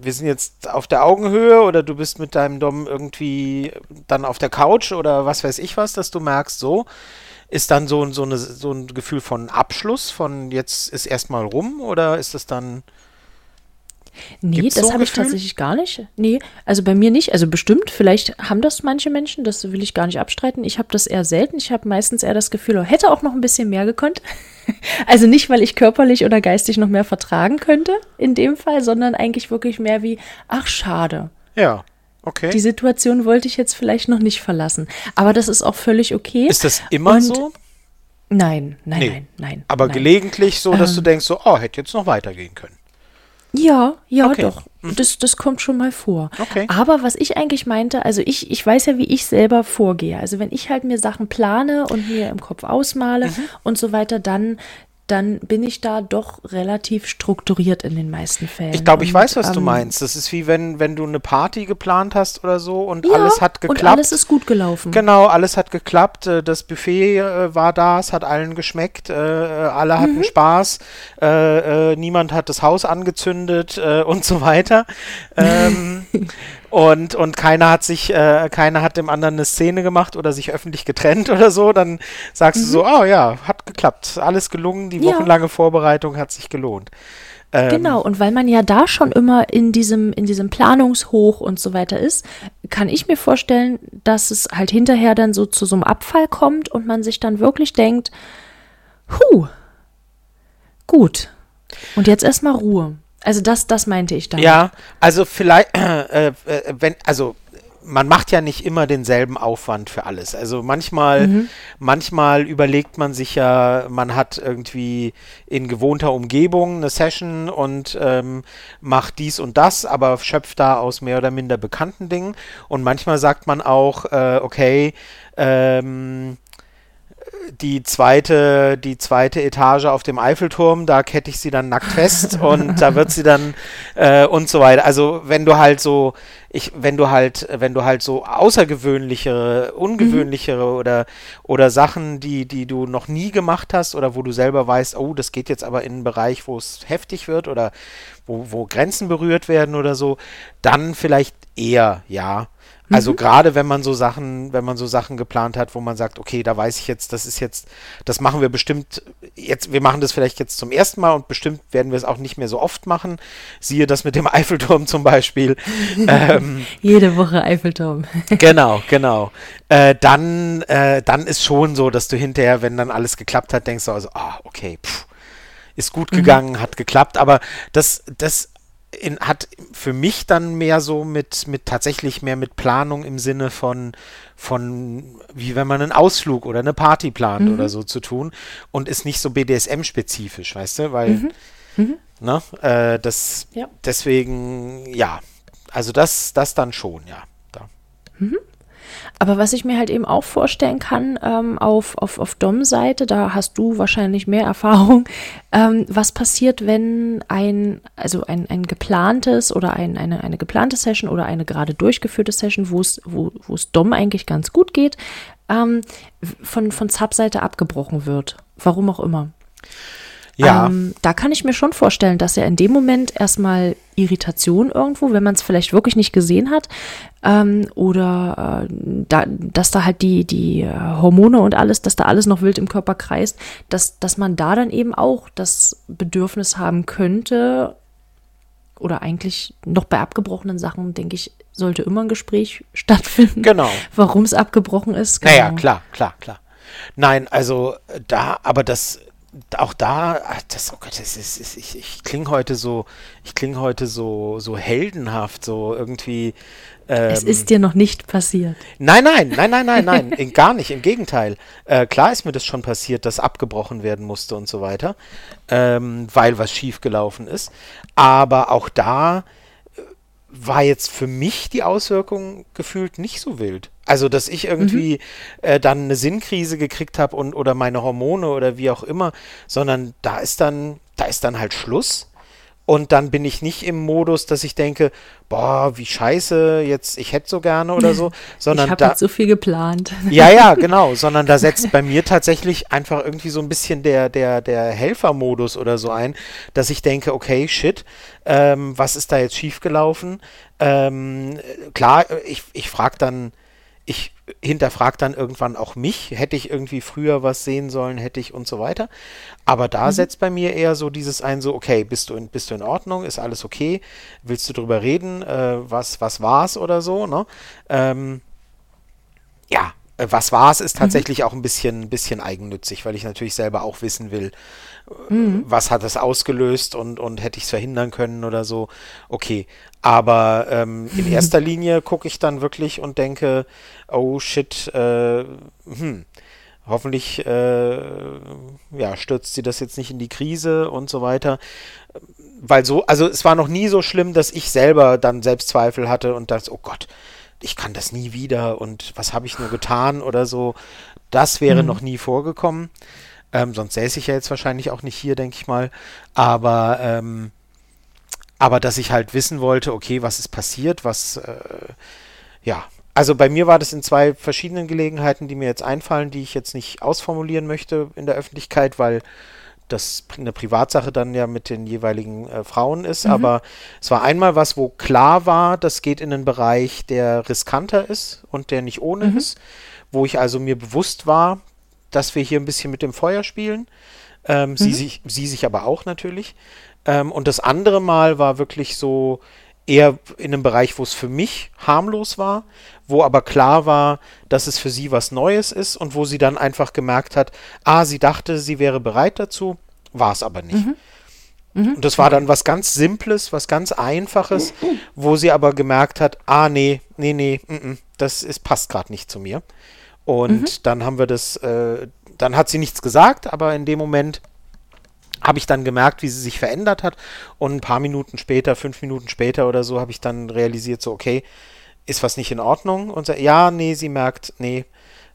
wir sind jetzt auf der Augenhöhe oder du bist mit deinem Dom irgendwie dann auf der Couch oder was weiß ich was, dass du merkst, so ist dann so, ein- so, eine, so ein Gefühl von Abschluss, von jetzt ist erstmal rum oder ist es dann, Nee, Gibt's das so habe ich tatsächlich gar nicht. Nee, also bei mir nicht. Also bestimmt, vielleicht haben das manche Menschen, das will ich gar nicht abstreiten. Ich habe das eher selten. Ich habe meistens eher das Gefühl, oh, hätte auch noch ein bisschen mehr gekonnt. Also nicht, weil ich körperlich oder geistig noch mehr vertragen könnte in dem Fall, sondern eigentlich wirklich mehr wie, ach schade. ja, okay. Die Situation wollte ich jetzt vielleicht noch nicht verlassen. Aber das ist auch völlig okay. ist das immer Und- so? Nein, nein, Nee. nein, nein. Aber nein. gelegentlich so, dass du Ähm. denkst, so, oh, hätte jetzt noch weitergehen können. Ja, ja, Okay. doch. Das, das kommt schon mal vor. Okay. Aber was ich eigentlich meinte, also ich, ich weiß ja, wie ich selber vorgehe. Also wenn ich halt mir Sachen plane und mir im Kopf ausmale Mhm. und so weiter, dann, dann bin ich da doch relativ strukturiert in den meisten Fällen. Ich glaube, ich Und, weiß, was du ähm, meinst. Das ist wie wenn, wenn du eine Party geplant hast oder so und Ja, alles hat geklappt. Und alles ist gut gelaufen. Genau, alles hat geklappt. äh, Das Buffet äh, war da, es hat allen geschmeckt, äh, alle hatten Mhm. Spaß, äh, niemand hat das Haus angezündet und so weiter. Ähm, und, und keiner hat sich, äh, keiner hat dem anderen eine Szene gemacht oder sich öffentlich getrennt oder so, dann sagst mhm. du so, oh ja, hat geklappt, alles gelungen, die wochenlange ja. Vorbereitung hat sich gelohnt. Ähm, genau, und weil man ja da schon immer in diesem, in diesem Planungshoch und so weiter ist, kann ich mir vorstellen, dass es halt hinterher dann so zu so einem Abfall kommt und man sich dann wirklich denkt, huh, gut. Und jetzt erstmal Ruhe. Also das, das meinte ich dann. Ja, also vielleicht, äh, äh, wenn, also man macht ja nicht immer denselben Aufwand für alles. Also manchmal, mhm. manchmal überlegt man sich ja, man hat irgendwie in gewohnter Umgebung eine Session und ähm, macht dies und das, aber schöpft da aus mehr oder minder bekannten Dingen. Und manchmal sagt man auch, äh, okay, ähm, die zweite, die zweite Etage auf dem Eiffelturm, da kette ich sie dann nackt fest und da wird sie dann äh, und so weiter. Also wenn du halt so, ich, wenn du halt, wenn du halt so außergewöhnlichere, ungewöhnlichere mhm. oder oder Sachen, die, die du noch nie gemacht hast oder wo du selber weißt, oh, das geht jetzt aber in einen Bereich, wo es heftig wird oder wo, wo Grenzen berührt werden oder so, dann vielleicht eher, ja. Also mhm. gerade wenn man so Sachen, wenn man so Sachen geplant hat, wo man sagt, okay, da weiß ich jetzt, das ist jetzt, das machen wir bestimmt jetzt, wir machen das vielleicht jetzt zum ersten Mal und bestimmt werden wir es auch nicht mehr so oft machen. Siehe das mit dem Eiffelturm zum Beispiel. ähm, Jede Woche Eiffelturm. genau, genau. Äh, dann, äh, dann ist schon so, dass du hinterher, wenn dann alles geklappt hat, denkst du also, ah, okay, pff, ist gut mhm. gegangen, mhm. hat geklappt, aber das, das in, hat für mich dann mehr so mit, mit tatsächlich mehr mit Planung im Sinne von, von wie wenn man einen Ausflug oder eine Party plant mhm. oder so zu tun und ist nicht so BDSM-spezifisch, weißt du, weil, mhm. Mhm. Ne, äh, das, ja. deswegen, ja, also das, das dann schon, ja. Da. Mhm. Aber was ich mir halt eben auch vorstellen kann, ähm, auf, auf, auf Dom-Seite, da hast du wahrscheinlich mehr Erfahrung, ähm, was passiert, wenn ein, also ein, ein geplantes oder ein, eine, eine geplante Session oder eine gerade durchgeführte Session, wo es, Dom eigentlich ganz gut geht, ähm, von, von Sub-Seite abgebrochen wird. Warum auch immer. Ja. Ähm, da kann ich mir schon vorstellen, dass er in dem Moment erstmal Irritation irgendwo, wenn man es vielleicht wirklich nicht gesehen hat, ähm, oder äh, da, dass da halt die, die äh, Hormone und alles, dass da alles noch wild im Körper kreist, dass, dass man da dann eben auch das Bedürfnis haben könnte, oder eigentlich noch bei abgebrochenen Sachen, denke ich, sollte immer ein Gespräch stattfinden. Genau. Warum es abgebrochen ist. Genau. Naja, klar, klar, klar. Nein, also da, aber das auch da, das, oh Gott, das ist, ist ich, ich klinge heute so, ich klinge heute so, so heldenhaft, so irgendwie. Ähm, es ist dir noch nicht passiert. Nein, nein, nein, nein, nein, nein, gar nicht. Im Gegenteil. Äh, klar ist mir das schon passiert, dass abgebrochen werden musste und so weiter, ähm, weil was schiefgelaufen ist. Aber auch da war jetzt für mich die Auswirkung gefühlt nicht so wild. Also, dass ich irgendwie mhm. äh, dann eine Sinnkrise gekriegt habe und oder meine Hormone oder wie auch immer, sondern da ist dann, da ist dann halt Schluss. Und dann bin ich nicht im Modus, dass ich denke, boah, wie scheiße, jetzt, ich hätte so gerne oder so, sondern ich habe da so viel geplant. Ja, ja, genau, sondern da setzt bei mir tatsächlich einfach irgendwie so ein bisschen der der der Helfermodus oder so ein, dass ich denke, okay, shit, ähm, was ist da jetzt schiefgelaufen? Ähm, klar, ich ich frage dann ich hinterfrage dann irgendwann auch mich, hätte ich irgendwie früher was sehen sollen, hätte ich und so weiter. Aber da mhm. setzt bei mir eher so dieses ein, so, okay, bist du in, bist du in Ordnung, ist alles okay, willst du drüber reden, äh, was, was war's oder so, ne? Ähm, ja, äh, was war's, ist mhm. tatsächlich mhm. auch ein bisschen, bisschen eigennützig, weil ich natürlich selber auch wissen will, mhm. was hat es ausgelöst und, und hätte ich es verhindern können oder so. Okay. Aber ähm, in erster Linie gucke ich dann wirklich und denke, oh shit, äh, hm, hoffentlich äh, ja, stürzt sie das jetzt nicht in die Krise und so weiter. Weil so, also es war noch nie so schlimm, dass ich selber dann Selbstzweifel hatte und dachte, oh Gott, ich kann das nie wieder und was habe ich nur getan oder so. Das wäre mhm. noch nie vorgekommen. Ähm, sonst säße ich ja jetzt wahrscheinlich auch nicht hier, denke ich mal. Aber, ähm, aber dass ich halt wissen wollte, okay, was ist passiert, was, äh, ja. Also bei mir war das in zwei verschiedenen Gelegenheiten, die mir jetzt einfallen, die ich jetzt nicht ausformulieren möchte in der Öffentlichkeit, weil das eine Privatsache dann ja mit den jeweiligen äh, Frauen ist. Mhm. Aber es war einmal was, wo klar war, das geht in einen Bereich, der riskanter ist und der nicht ohne mhm. ist, wo ich also mir bewusst war, dass wir hier ein bisschen mit dem Feuer spielen. Ähm, mhm. sie, sich, sie sich aber auch natürlich. Ähm, und das andere Mal war wirklich so eher in einem Bereich, wo es für mich harmlos war, wo aber klar war, dass es für sie was Neues ist und wo sie dann einfach gemerkt hat, ah, sie dachte, sie wäre bereit dazu, war es aber nicht. Mhm. Mhm. Und das war dann was ganz Simples, was ganz Einfaches, wo sie aber gemerkt hat, ah, nee, nee, nee, n -n, das ist, passt gerade nicht zu mir. Und mhm. dann haben wir das, äh, dann hat sie nichts gesagt, aber in dem Moment habe ich dann gemerkt, wie sie sich verändert hat. Und ein paar Minuten später, fünf Minuten später oder so, habe ich dann realisiert, so, okay, ist was nicht in Ordnung? Und so, ja, nee, sie merkt, nee,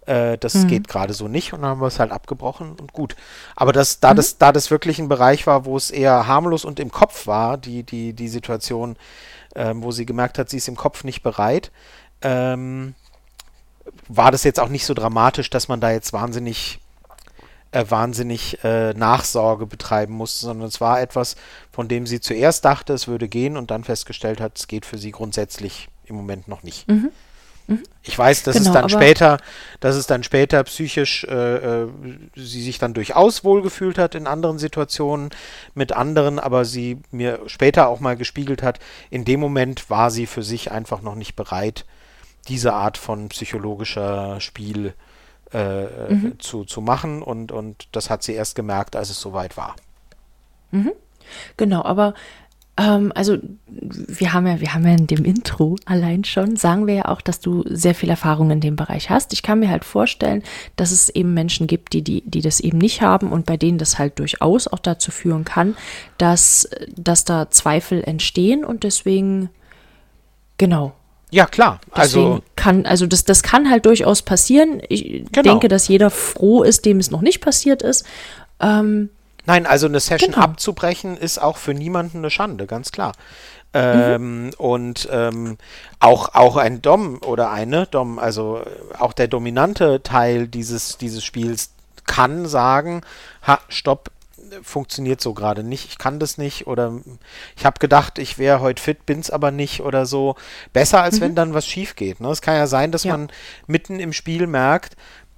äh, das mhm. geht gerade so nicht. Und dann haben wir es halt abgebrochen und gut. Aber das, da, mhm. das, da das wirklich ein Bereich war, wo es eher harmlos und im Kopf war, die, die, die Situation, ähm, wo sie gemerkt hat, sie ist im Kopf nicht bereit, ähm, war das jetzt auch nicht so dramatisch, dass man da jetzt wahnsinnig äh, wahnsinnig äh, Nachsorge betreiben musste, sondern es war etwas, von dem sie zuerst dachte, es würde gehen und dann festgestellt hat, es geht für sie grundsätzlich im Moment noch nicht. Mhm. Mhm. Ich weiß, dass genau, es dann später, dass es dann später psychisch äh, äh, sie sich dann durchaus wohlgefühlt hat in anderen Situationen mit anderen, aber sie mir später auch mal gespiegelt hat, in dem Moment war sie für sich einfach noch nicht bereit, diese Art von psychologischer Spiel äh, mhm. zu, zu machen und, und das hat sie erst gemerkt, als es soweit war. Mhm. Genau, aber ähm, also wir haben ja, wir haben ja in dem Intro allein schon, sagen wir ja auch, dass du sehr viel Erfahrung in dem Bereich hast. Ich kann mir halt vorstellen, dass es eben Menschen gibt, die, die, die das eben nicht haben und bei denen das halt durchaus auch dazu führen kann, dass, dass da Zweifel entstehen und deswegen, genau, ja, klar. Deswegen also kann, also das, das kann halt durchaus passieren. Ich genau. denke, dass jeder froh ist, dem es noch nicht passiert ist. Ähm, Nein, also eine Session genau. abzubrechen ist auch für niemanden eine Schande, ganz klar. Ähm, mhm. Und ähm, auch, auch ein Dom oder eine Dom, also auch der dominante Teil dieses, dieses Spiels kann sagen, ha, stopp, funktioniert so gerade nicht, ich kann das nicht oder ich habe gedacht, ich wäre heute fit, bin's aber nicht oder so. Besser als mhm. wenn dann was schief geht. Ne? Es kann ja sein, dass ja. man mitten im Spiel merkt,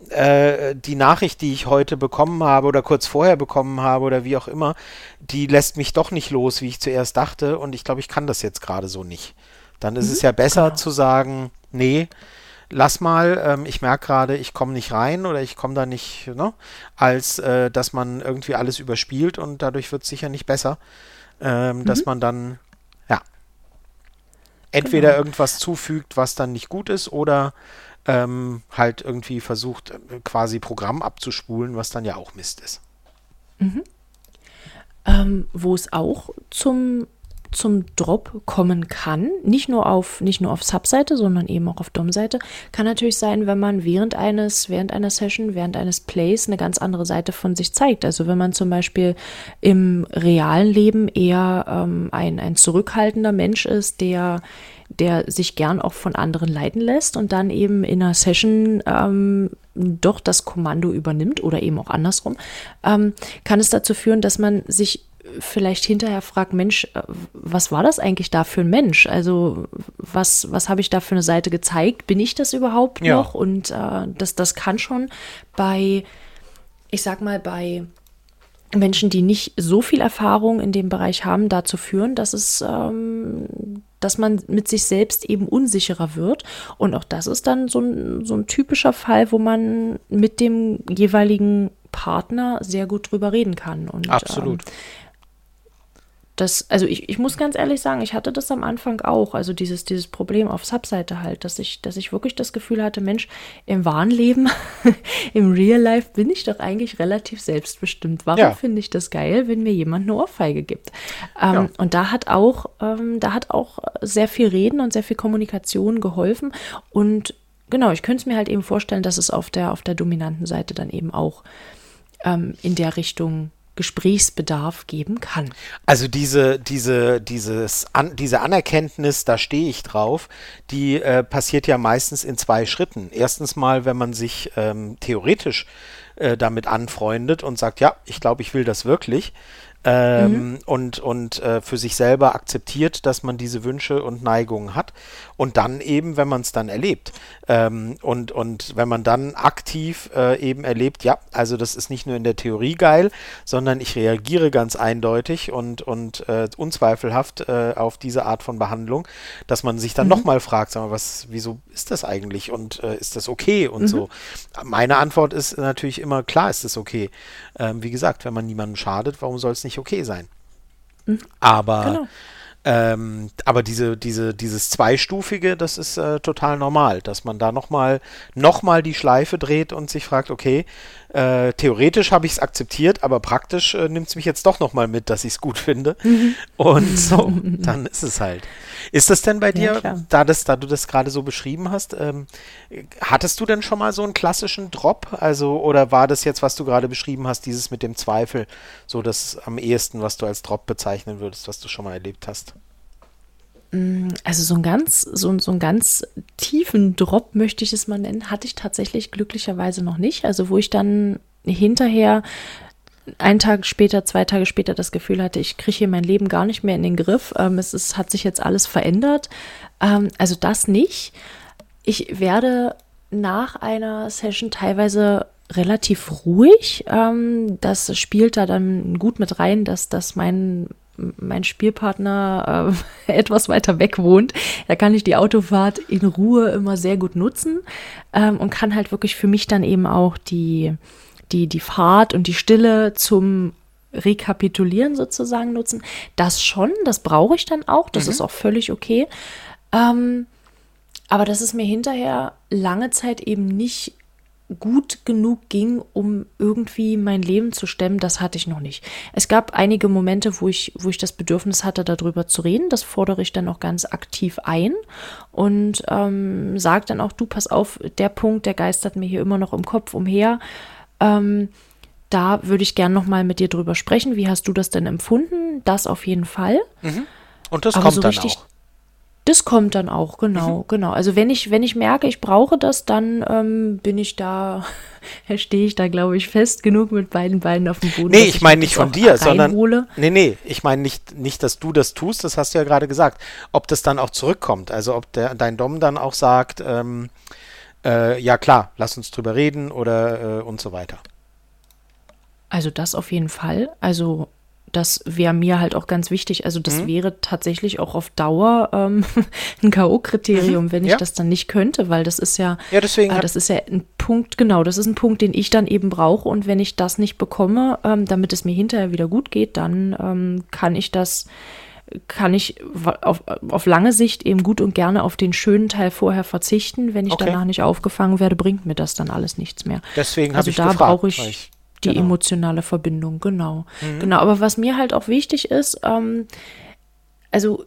äh, die Nachricht, die ich heute bekommen habe oder kurz vorher bekommen habe oder wie auch immer, die lässt mich doch nicht los, wie ich zuerst dachte und ich glaube, ich kann das jetzt gerade so nicht. Dann ist mhm. es ja besser genau. zu sagen, nee, lass mal, ähm, ich merke gerade, ich komme nicht rein oder ich komme da nicht, ne? als äh, dass man irgendwie alles überspielt und dadurch wird es sicher nicht besser, ähm, mhm. dass man dann, ja, entweder genau. irgendwas zufügt, was dann nicht gut ist oder ähm, halt irgendwie versucht, äh, quasi Programm abzuspulen, was dann ja auch Mist ist. Mhm. Ähm, wo es auch zum zum Drop kommen kann, nicht nur auf, nicht nur auf Subseite, sondern eben auch auf DOM-Seite, kann natürlich sein, wenn man während eines, während einer Session, während eines Plays eine ganz andere Seite von sich zeigt. Also wenn man zum Beispiel im realen Leben eher ähm, ein, ein zurückhaltender Mensch ist, der der sich gern auch von anderen leiten lässt und dann eben in einer Session ähm, doch das Kommando übernimmt oder eben auch andersrum, ähm, kann es dazu führen, dass man sich vielleicht hinterher fragt, Mensch, äh, was war das eigentlich da für ein Mensch? Also was, was habe ich da für eine Seite gezeigt? Bin ich das überhaupt ja. noch? Und äh, das, das kann schon bei, ich sag mal, bei Menschen, die nicht so viel Erfahrung in dem Bereich haben, dazu führen, dass es, ähm, dass man mit sich selbst eben unsicherer wird. Und auch das ist dann so ein, so ein typischer Fall, wo man mit dem jeweiligen Partner sehr gut drüber reden kann. Und, Absolut. Ähm, das, also ich, ich muss ganz ehrlich sagen, ich hatte das am Anfang auch, also dieses, dieses Problem auf Subseite halt, dass ich, dass ich wirklich das Gefühl hatte, Mensch, im wahren Leben, im Real Life bin ich doch eigentlich relativ selbstbestimmt. Warum ja. finde ich das geil, wenn mir jemand eine Ohrfeige gibt? Ähm, ja. Und da hat auch, ähm, da hat auch sehr viel Reden und sehr viel Kommunikation geholfen und genau, ich könnte es mir halt eben vorstellen, dass es auf der, auf der dominanten Seite dann eben auch ähm, in der Richtung Gesprächsbedarf geben kann. Also diese, diese, dieses, an, diese Anerkenntnis, da stehe ich drauf, die äh, passiert ja meistens in zwei Schritten. Erstens mal, wenn man sich ähm, theoretisch äh, damit anfreundet und sagt, ja, ich glaube, ich will das wirklich ähm, mhm. und, und äh, für sich selber akzeptiert, dass man diese Wünsche und Neigungen hat. Und dann eben, wenn man es dann erlebt ähm, und, und wenn man dann aktiv äh, eben erlebt, ja, also das ist nicht nur in der Theorie geil, sondern ich reagiere ganz eindeutig und, und äh, unzweifelhaft äh, auf diese Art von Behandlung, dass man sich dann mhm. nochmal fragt, sag mal, was, wieso ist das eigentlich und äh, ist das okay und mhm. so. Meine Antwort ist natürlich immer, klar ist es okay. Ähm, wie gesagt, wenn man niemandem schadet, warum soll es nicht nicht okay sein. Mhm. Aber, genau. Ähm, aber diese, diese, dieses Zweistufige, das ist äh, total normal, dass man da nochmal noch mal die Schleife dreht und sich fragt, okay, äh, theoretisch habe ich es akzeptiert, aber praktisch äh, nimmt es mich jetzt doch nochmal mit, dass ich es gut finde. Mhm. Und so, dann ist es halt. Ist das denn bei dir, ja, da, das, da du das gerade so beschrieben hast, ähm, hattest du denn schon mal so einen klassischen Drop? Also, oder war das jetzt, was du gerade beschrieben hast, dieses mit dem Zweifel, so das am ehesten, was du als Drop bezeichnen würdest, was du schon mal erlebt hast? Mm, also so einen ganz, so, so einen ganz tiefen Drop, möchte ich es mal nennen, hatte ich tatsächlich glücklicherweise noch nicht. Also wo ich dann hinterher einen Tag später, zwei Tage später das Gefühl hatte, ich kriege hier mein Leben gar nicht mehr in den Griff. Ähm, es ist, hat sich jetzt alles verändert. Ähm, also das nicht. Ich werde nach einer Session teilweise relativ ruhig. Ähm, das spielt da dann gut mit rein, dass, dass mein mein Spielpartner äh, etwas weiter weg wohnt, da kann ich die Autofahrt in Ruhe immer sehr gut nutzen ähm, und kann halt wirklich für mich dann eben auch die, die, die Fahrt und die Stille zum Rekapitulieren sozusagen nutzen. Das schon, das brauche ich dann auch, das mhm. ist auch völlig okay. Ähm, aber dass es mir hinterher lange Zeit eben nicht gut genug ging, um irgendwie mein Leben zu stemmen, das hatte ich noch nicht. Es gab einige Momente, wo ich, wo ich das Bedürfnis hatte, darüber zu reden. Das fordere ich dann auch ganz aktiv ein und ähm, sage dann auch, du pass auf, der Punkt, der geistert mir hier immer noch im Kopf umher. Ähm, da würde ich gerne noch mal mit dir drüber sprechen. Wie hast du das denn empfunden? Das auf jeden Fall. Mhm. Und das Aber kommt so dann richtig, auch. Das kommt dann auch, genau, mhm. genau. Also wenn ich, wenn ich merke, ich brauche das, dann ähm, bin ich da, stehe ich da, glaube ich, fest genug mit beiden Beinen auf dem Boden. Nee, ich meine nicht von dir, sondern. Nee, nee, ich meine nicht, nicht, dass du das tust, das hast du ja gerade gesagt. Ob das dann auch zurückkommt. Also ob der, dein Dom dann auch sagt, ähm, äh, ja klar, lass uns drüber reden oder äh, und so weiter. Also das auf jeden Fall. Also das wäre mir halt auch ganz wichtig. Also das mhm. wäre tatsächlich auch auf Dauer ähm, ein K.O.-Kriterium, mhm. wenn ich ja. das dann nicht könnte, weil das ist ja, ja deswegen äh, das ist ja ein Punkt, genau, das ist ein Punkt, den ich dann eben brauche. Und wenn ich das nicht bekomme, ähm, damit es mir hinterher wieder gut geht, dann ähm, kann ich das kann ich auf, auf lange Sicht eben gut und gerne auf den schönen Teil vorher verzichten. Wenn ich okay. danach nicht aufgefangen werde, bringt mir das dann alles nichts mehr. Deswegen also ich da brauche ich die genau. emotionale Verbindung, genau. Mhm. Genau, aber was mir halt auch wichtig ist, ähm, also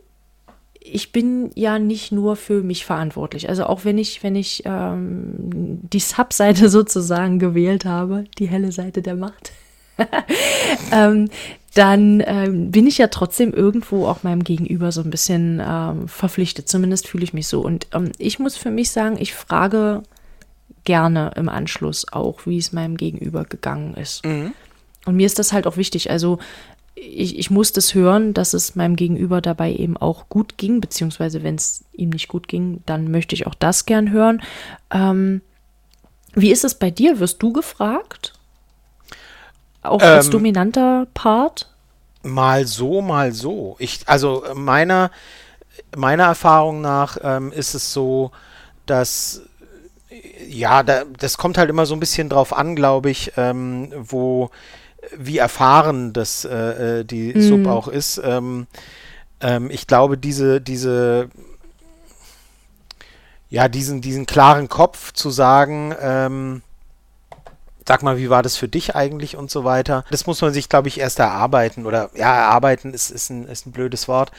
ich bin ja nicht nur für mich verantwortlich. Also auch wenn ich, wenn ich ähm, die Subseite sozusagen gewählt habe, die helle Seite der Macht, ähm, dann ähm, bin ich ja trotzdem irgendwo auch meinem Gegenüber so ein bisschen ähm, verpflichtet. Zumindest fühle ich mich so. Und ähm, ich muss für mich sagen, ich frage gerne im Anschluss auch, wie es meinem Gegenüber gegangen ist. Mhm. Und mir ist das halt auch wichtig. Also ich, ich muss das hören, dass es meinem Gegenüber dabei eben auch gut ging, beziehungsweise wenn es ihm nicht gut ging, dann möchte ich auch das gern hören. Ähm, wie ist es bei dir? Wirst du gefragt? Auch ähm, als dominanter Part? Mal so, mal so. Ich, also meiner, meiner Erfahrung nach ähm, ist es so, dass ja, da, das kommt halt immer so ein bisschen drauf an, glaube ich, ähm, wo wie erfahren das äh, äh die mhm. Sub auch ist. Ähm, ähm, ich glaube, diese, diese, ja, diesen, diesen klaren Kopf zu sagen, ähm, sag mal, wie war das für dich eigentlich und so weiter. Das muss man sich, glaube ich, erst erarbeiten oder ja, erarbeiten ist, ist, ein, ist ein blödes Wort.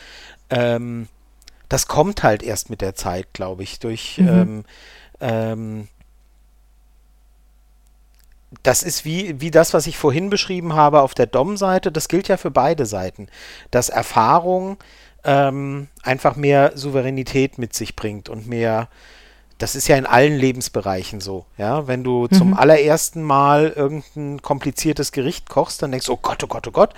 Ähm, das kommt halt erst mit der Zeit, glaube ich, durch mhm. ähm, ähm, das ist wie, wie das, was ich vorhin beschrieben habe auf der DOM-Seite. Das gilt ja für beide Seiten. Dass Erfahrung ähm, einfach mehr Souveränität mit sich bringt und mehr das ist ja in allen Lebensbereichen so, ja. Wenn du mhm. zum allerersten Mal irgendein kompliziertes Gericht kochst, dann denkst du, oh Gott, oh Gott, oh Gott.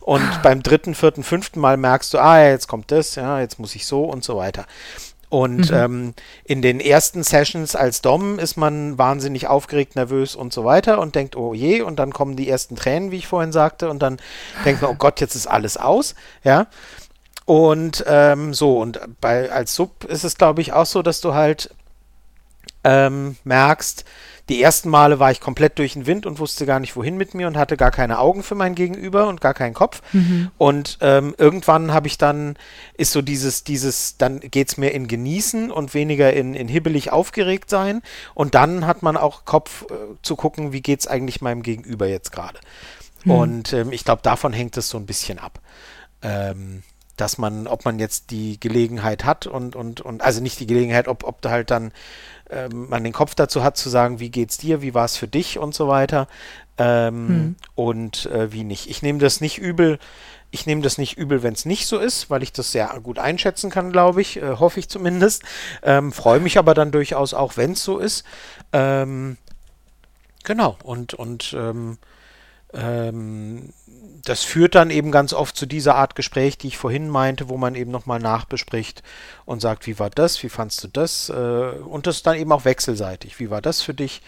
Und beim dritten, vierten, fünften Mal merkst du, ah, jetzt kommt das, ja, jetzt muss ich so und so weiter. Und mhm. ähm, in den ersten Sessions als Dom ist man wahnsinnig aufgeregt, nervös und so weiter und denkt, oh je, und dann kommen die ersten Tränen, wie ich vorhin sagte, und dann denkt man, oh Gott, jetzt ist alles aus, ja. Und ähm, so, und bei als Sub ist es, glaube ich, auch so, dass du halt ähm, merkst, die ersten Male war ich komplett durch den Wind und wusste gar nicht, wohin mit mir und hatte gar keine Augen für mein Gegenüber und gar keinen Kopf. Mhm. Und ähm, irgendwann habe ich dann, ist so dieses, dieses, dann geht es mehr in Genießen und weniger in, in hibbelig aufgeregt sein. Und dann hat man auch Kopf äh, zu gucken, wie geht es eigentlich meinem Gegenüber jetzt gerade. Mhm. Und ähm, ich glaube, davon hängt es so ein bisschen ab. Ähm, dass man, ob man jetzt die Gelegenheit hat und, und, und also nicht die Gelegenheit, ob, ob da halt dann ähm, man den Kopf dazu hat zu sagen, wie geht's dir, wie war es für dich und so weiter ähm, hm. und äh, wie nicht. Ich nehme das nicht übel. Ich nehme das nicht übel, wenn es nicht so ist, weil ich das sehr gut einschätzen kann, glaube ich, äh, hoffe ich zumindest. Ähm, Freue mich aber dann durchaus auch, wenn es so ist. Ähm, genau, und, und ähm, das führt dann eben ganz oft zu dieser Art Gespräch, die ich vorhin meinte, wo man eben nochmal nachbespricht und sagt, wie war das, wie fandst du das? Äh, und das dann eben auch wechselseitig. Wie war das für dich?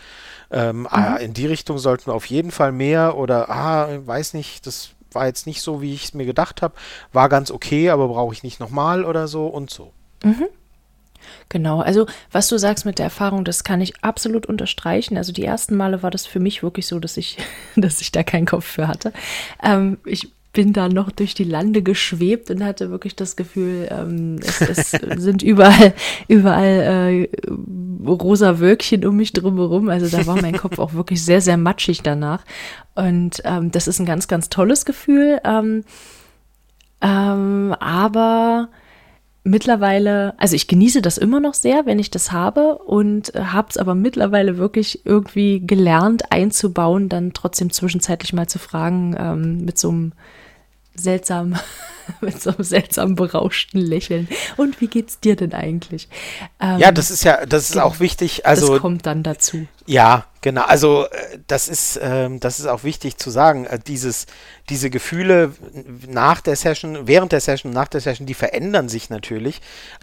Ähm, ah, mhm. ah, in die Richtung sollten wir auf jeden Fall mehr oder, ah, weiß nicht, das war jetzt nicht so, wie ich es mir gedacht habe, war ganz okay, aber brauche ich nicht nochmal oder so und so. Mhm. Genau, also was du sagst mit der Erfahrung, das kann ich absolut unterstreichen. Also die ersten Male war das für mich wirklich so, dass ich, dass ich da keinen Kopf für hatte. Ähm, ich bin da noch durch die Lande geschwebt und hatte wirklich das Gefühl, ähm, es, es sind überall, überall äh, rosa Wölkchen um mich drumherum. Also da war mein Kopf auch wirklich sehr, sehr matschig danach. Und ähm, das ist ein ganz, ganz tolles Gefühl. Ähm, ähm aber mittlerweile, also ich genieße das immer noch sehr, wenn ich das habe und äh, habe es aber mittlerweile wirklich irgendwie gelernt einzubauen, dann trotzdem zwischenzeitlich mal zu fragen ähm, mit so einem seltsamen mit so einem seltsam berauschten Lächeln. Und wie geht's dir denn eigentlich? Ähm, ja, das ist ja, das ist genau, auch wichtig. Also das kommt dann dazu. Ja, genau. Also äh, das ist, ähm, das ist auch wichtig zu sagen. Äh, dieses, diese Gefühle nach der Session, während der Session, nach der Session, die verändern sich natürlich,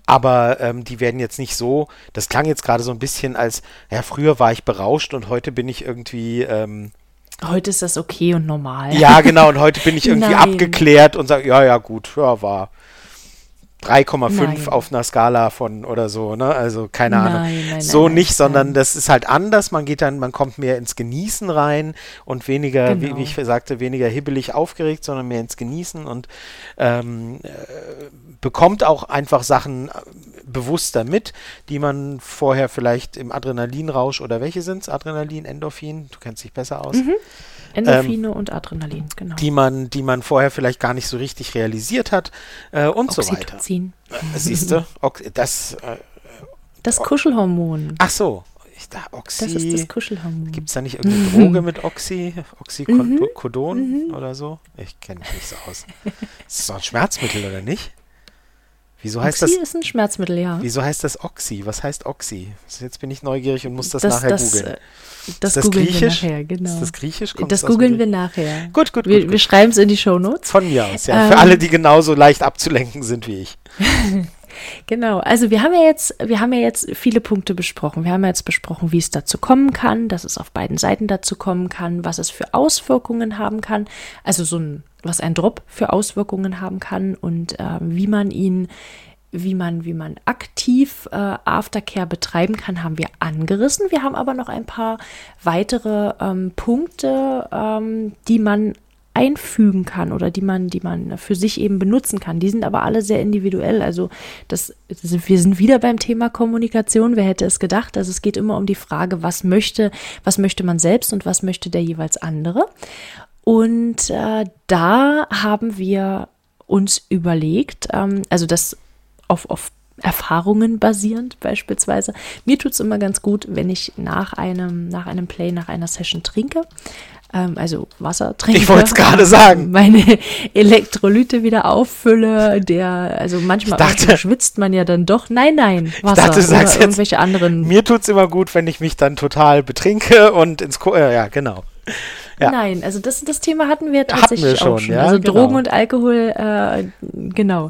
aber ähm, die werden jetzt nicht so. Das klang jetzt gerade so ein bisschen als, ja, früher war ich berauscht und heute bin ich irgendwie ähm, Heute ist das okay und normal. Ja, genau. Und heute bin ich irgendwie Nein. abgeklärt und sage, ja, ja, gut, ja, war 3,5 auf einer Skala von oder so, ne? Also keine nein, Ahnung. Nein, so nein, nicht, sondern das ist halt anders. Man geht dann, man kommt mehr ins Genießen rein und weniger, genau. wie, wie, ich sagte, weniger hibbelig aufgeregt, sondern mehr ins Genießen und ähm, äh, bekommt auch einfach Sachen äh, bewusster mit, die man vorher vielleicht im Adrenalinrausch oder welche sind es? Adrenalin, Endorphin? Du kennst dich besser aus. Mhm. Endorphine ähm, und Adrenalin, genau. Die man, die man vorher vielleicht gar nicht so richtig realisiert hat äh, und Oxytocin. so weiter. Äh, siehst du, das. Äh, das Kuschelhormon. Ach so. Ich dachte, Oxy. Das ist das Kuschelhormon. Gibt es da nicht irgendeine Droge mit Oxy? Oxycodon mhm. oder so? Ich kenne mich nicht so aus. Das ist doch ein Schmerzmittel, oder nicht? Wieso heißt Oxy das? ist ein Schmerzmittel, ja. Wieso heißt das Oxy? Was heißt Oxy? Jetzt bin ich neugierig und muss das, das nachher das, googeln. Das, das googeln griechisch? wir nachher, genau. Ist das griechisch? Kommt das googeln wir nachher. Gut, gut, Wir, gut, wir schreiben es in die Shownotes. Von mir aus, ja. Ähm, Für alle, die genauso leicht abzulenken sind wie ich. Genau, also wir haben ja jetzt, wir haben ja jetzt viele Punkte besprochen. Wir haben ja jetzt besprochen, wie es dazu kommen kann, dass es auf beiden Seiten dazu kommen kann, was es für Auswirkungen haben kann, also so ein, was ein Drop für Auswirkungen haben kann und äh, wie man ihn wie man, wie man aktiv äh, Aftercare betreiben kann, haben wir angerissen. Wir haben aber noch ein paar weitere ähm, Punkte, ähm, die man einfügen kann oder die man, die man für sich eben benutzen kann. Die sind aber alle sehr individuell. Also das, das, wir sind wieder beim Thema Kommunikation. Wer hätte es gedacht? Also es geht immer um die Frage, was möchte, was möchte man selbst und was möchte der jeweils andere. Und äh, da haben wir uns überlegt, ähm, also das auf, auf Erfahrungen basierend beispielsweise. Mir tut es immer ganz gut, wenn ich nach einem, nach einem Play, nach einer Session trinke. Ähm, also Wasser trinke. Ich wollte es gerade sagen. Meine Elektrolyte wieder auffülle. Der, also manchmal dachte, schwitzt man ja dann doch. Nein, nein, Wasser dachte, oder irgendwelche jetzt, anderen. Mir tut es immer gut, wenn ich mich dann total betrinke und ins Ko äh, ja, genau. Ja. Nein, also das, das Thema hatten wir tatsächlich hatten wir schon, auch schon. Ja, also genau. Drogen und Alkohol, äh, genau.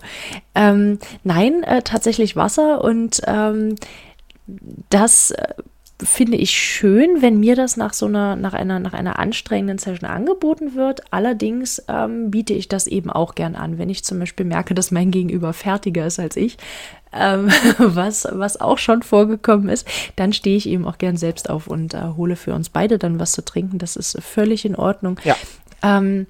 Ähm, nein, äh, tatsächlich Wasser und ähm, das äh, finde ich schön, wenn mir das nach so einer, nach einer, nach einer anstrengenden Session angeboten wird. Allerdings ähm, biete ich das eben auch gern an, wenn ich zum Beispiel merke, dass mein Gegenüber fertiger ist als ich, ähm, was, was auch schon vorgekommen ist, dann stehe ich eben auch gern selbst auf und äh, hole für uns beide dann was zu trinken. Das ist völlig in Ordnung. Ja. Ähm,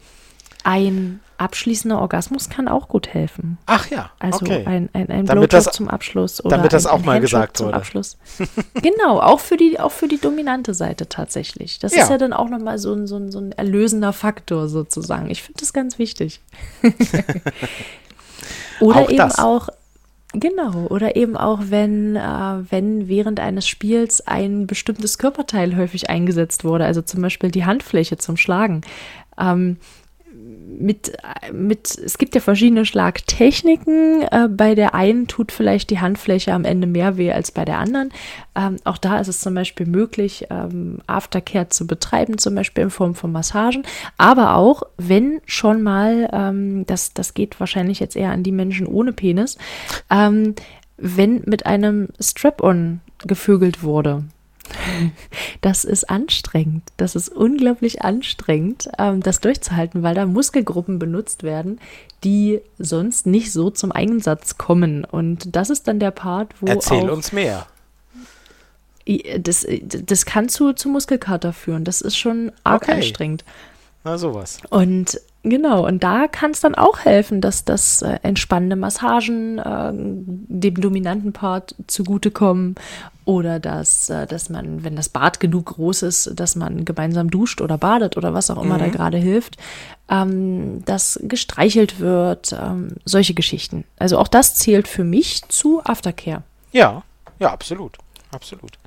ein abschließender Orgasmus kann auch gut helfen. Ach ja, Also okay. ein, ein, ein Damit Blowjob das- zum Abschluss oder damit das ein, auch ein mal Handjob gesagt zum wurde. Abschluss. genau, auch für die auch für die dominante Seite tatsächlich. Das Ja. ist ja dann auch nochmal so ein, so, ein, so ein erlösender Faktor sozusagen. Ich finde das ganz wichtig. oder Auch eben das. auch Genau, oder eben auch, wenn, äh, wenn während eines Spiels ein bestimmtes Körperteil häufig eingesetzt wurde, also zum Beispiel die Handfläche zum Schlagen. Ähm, mit, mit, es gibt ja verschiedene Schlagtechniken. Äh, bei der einen tut vielleicht die Handfläche am Ende mehr weh als bei der anderen. Ähm, auch da ist es zum Beispiel möglich, ähm, Aftercare zu betreiben, zum Beispiel in Form von Massagen. Aber auch, wenn schon mal, ähm, das, das geht wahrscheinlich jetzt eher an die Menschen ohne Penis, ähm, wenn mit einem Strap-on gevögelt wurde. Das ist anstrengend. Das ist unglaublich anstrengend, ähm, das durchzuhalten, weil da Muskelgruppen benutzt werden, die sonst nicht so zum Einsatz kommen. Und das ist dann der Part, wo Erzähl uns mehr. Das, das kann zu, zu Muskelkater führen. Das ist schon arg Okay. anstrengend. Na sowas. Und genau, und da kann es dann auch helfen, dass das äh, entspannende Massagen äh, dem dominanten Part zugutekommen oder dass, äh, dass man, wenn das Bad genug groß ist, dass man gemeinsam duscht oder badet oder was auch immer da gerade hilft, ähm, dass gestreichelt wird, ähm, solche Geschichten. Also auch das zählt für mich zu Aftercare. Ja, ja, absolut. Absolut.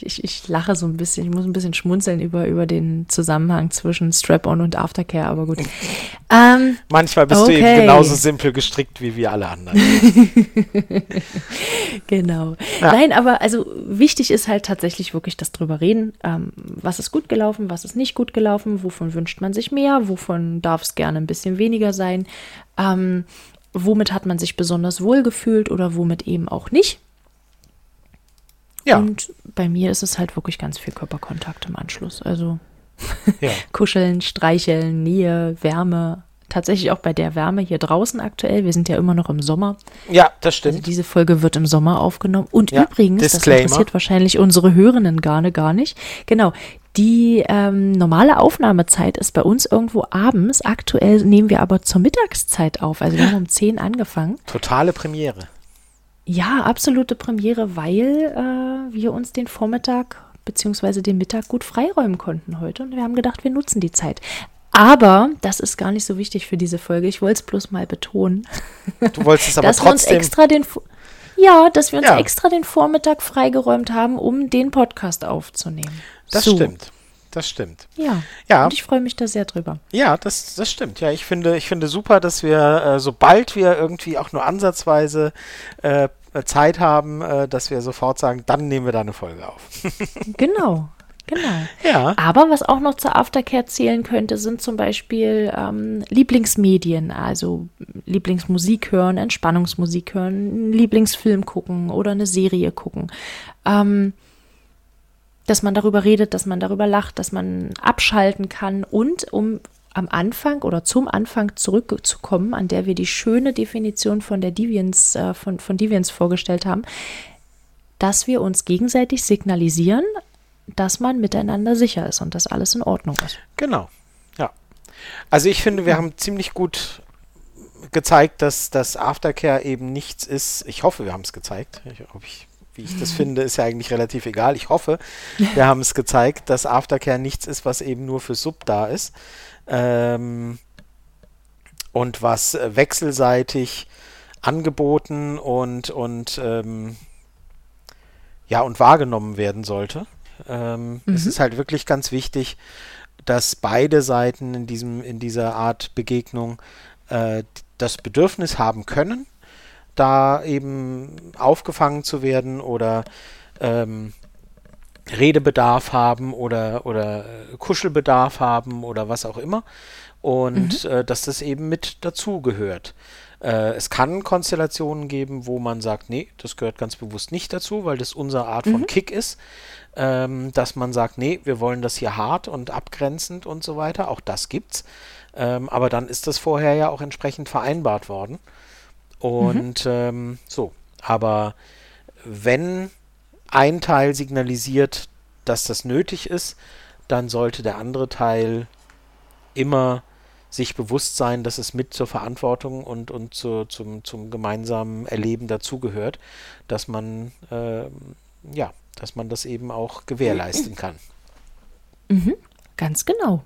Ich, ich lache so ein bisschen, ich muss ein bisschen schmunzeln über, über den Zusammenhang zwischen Strap-on und Aftercare, aber gut. Ähm, Manchmal bist du eben Okay. genauso simpel gestrickt wie wir alle anderen. Genau. Ja. Nein, aber also wichtig ist halt tatsächlich wirklich das drüber reden. Ähm, was ist gut gelaufen, was ist nicht gut gelaufen, wovon wünscht man sich mehr, wovon darf es gerne ein bisschen weniger sein, ähm, womit hat man sich besonders wohl gefühlt oder womit eben auch nicht. Ja, Und bei mir ist es halt wirklich ganz viel Körperkontakt im Anschluss. Also ja. kuscheln, streicheln, Nähe, Wärme. Tatsächlich auch bei der Wärme hier draußen aktuell. Wir sind ja immer noch im Sommer. ja, das Also stimmt. diese Folge wird im Sommer aufgenommen. Und Ja, übrigens, Disclaimer. das interessiert wahrscheinlich unsere Hörenden gar, ne- gar nicht. Genau. Die ähm, normale Aufnahmezeit ist bei uns irgendwo abends. Aktuell nehmen wir aber zur Mittagszeit auf. Also wir haben um 10 angefangen. Totale Premiere. Ja, absolute Premiere, weil äh, wir uns den Vormittag bzw. den Mittag gut freiräumen konnten heute. Und wir haben gedacht, wir nutzen die Zeit. Aber das ist gar nicht so wichtig für diese Folge. Ich wollte es bloß mal betonen. Du wolltest es aber dass wir uns trotzdem. extra den ja, dass wir uns Ja. extra den Vormittag freigeräumt haben, um den Podcast aufzunehmen. Das So. stimmt. Das stimmt. Ja. Ja. Und ich freue mich da sehr drüber. Ja, das, das stimmt. Ja, ich finde, ich finde super, dass wir, äh, sobald wir irgendwie auch nur ansatzweise äh, Zeit haben, äh, dass wir sofort sagen, dann nehmen wir da eine Folge auf. Genau. Genau. Ja. Aber was auch noch zur Aftercare zählen könnte, sind zum Beispiel ähm, Lieblingsmedien, also Lieblingsmusik hören, Entspannungsmusik hören, einen Lieblingsfilm gucken oder eine Serie gucken. Ähm, dass man darüber redet, dass man darüber lacht, dass man abschalten kann und um am Anfang oder zum Anfang zurückzukommen, an der wir die schöne Definition von der Deviance, äh, von, von Deviance vorgestellt haben, dass wir uns gegenseitig signalisieren, dass man miteinander sicher ist und dass alles in Ordnung ist. Genau. Ja. Also ich finde, wir haben ziemlich gut gezeigt, dass das Aftercare eben nichts ist. Ich hoffe, wir haben es gezeigt. Ich, ob ich, wie ich das finde, ist ja eigentlich relativ egal. Ich hoffe, wir haben es gezeigt, dass Aftercare nichts ist, was eben nur für Sub da ist. Ähm, und was äh, wechselseitig angeboten und, und ähm, ja, und wahrgenommen werden sollte. Ähm, mhm. Es ist halt wirklich ganz wichtig, dass beide Seiten in, diesem, in dieser Art Begegnung äh, das Bedürfnis haben können, da eben aufgefangen zu werden oder ähm, Redebedarf haben oder, oder Kuschelbedarf haben oder was auch immer. Und mhm. äh, dass das eben mit dazu gehört. Äh, es kann Konstellationen geben, wo man sagt, nee, das gehört ganz bewusst nicht dazu, weil das unsere Art mhm. von Kick ist. Ähm, dass man sagt, nee, wir wollen das hier hart und abgrenzend und so weiter. Auch das gibt's. Ähm, aber dann ist das vorher ja auch entsprechend vereinbart worden. Und mhm. ähm, so. Aber wenn ein Teil signalisiert, dass das nötig ist, dann sollte der andere Teil immer sich bewusst sein, dass es mit zur Verantwortung und, und zu, zum, zum gemeinsamen Erleben dazugehört, dass man äh, ja, dass man das eben auch gewährleisten kann. Mhm, ganz genau.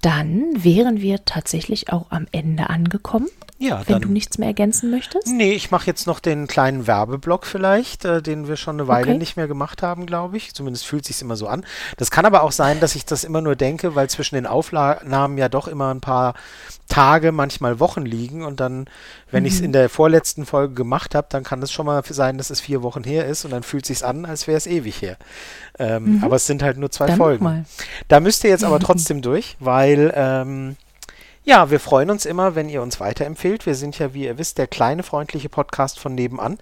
Dann wären wir tatsächlich auch am Ende angekommen. Ja, wenn dann, du nichts mehr ergänzen möchtest? Nee, ich mache jetzt noch den kleinen Werbeblock vielleicht, äh, den wir schon eine Weile okay. nicht mehr gemacht haben, glaube ich. Zumindest fühlt sich immer so an. Das kann aber auch sein, dass ich das immer nur denke, weil zwischen den Aufnahmen ja doch immer ein paar Tage, manchmal Wochen liegen und dann, wenn mhm. ich es in der vorletzten Folge gemacht habe, dann kann es schon mal sein, dass es vier Wochen her ist und dann fühlt es sich an, als wäre es ewig her. Ähm, mhm. Aber es sind halt nur zwei dann Folgen. Da müsst ihr jetzt aber trotzdem durch, weil ähm, ja, wir freuen uns immer, wenn ihr uns weiterempfehlt. Wir sind ja, wie ihr wisst, der kleine freundliche Podcast von nebenan,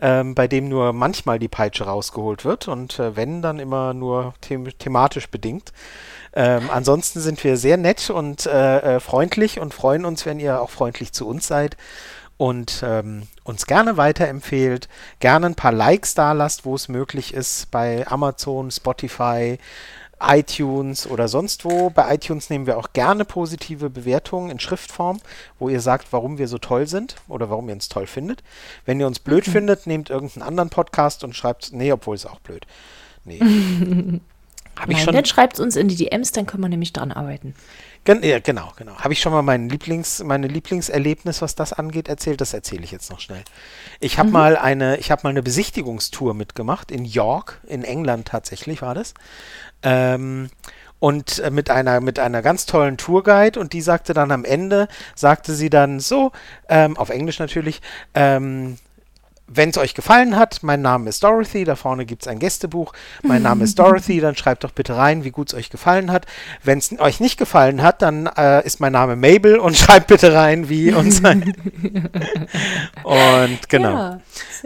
ähm, bei dem nur manchmal die Peitsche rausgeholt wird und äh, wenn, dann immer nur them thematisch bedingt. Ähm, ansonsten sind wir sehr nett und äh, äh, freundlich und freuen uns, wenn ihr auch freundlich zu uns seid und ähm, uns gerne weiterempfehlt, gerne ein paar Likes da lasst, wo es möglich ist, bei Amazon, Spotify, iTunes oder sonst wo. Bei iTunes nehmen wir auch gerne positive Bewertungen in Schriftform, wo ihr sagt, warum wir so toll sind oder warum ihr uns toll findet. Wenn ihr uns blöd mhm. findet, nehmt irgendeinen anderen Podcast und schreibt, nee, obwohl es auch blöd. Nee. Hab Nein, ich schon, dann schreibt es uns in die DMs, dann können wir nämlich dran arbeiten. Gen ja, genau, genau. Habe ich schon mal mein Lieblings, meine Lieblingserlebnis, was das angeht, erzählt? Das erzähle ich jetzt noch schnell. Ich habe mhm. mal eine, ich habe mal eine Besichtigungstour mitgemacht in York, in England tatsächlich war das. Ähm, und äh, mit einer mit einer ganz tollen Tourguide und die sagte dann am Ende sagte sie dann so ähm, auf Englisch natürlich ähm, wenn es euch gefallen hat, mein Name ist Dorothy, da vorne gibt es ein Gästebuch, mein Name ist Dorothy, dann schreibt doch bitte rein, wie gut es euch gefallen hat. Wenn es euch nicht gefallen hat, dann äh, ist mein Name Mabel und schreibt bitte rein, wie uns sein. und genau. Ja,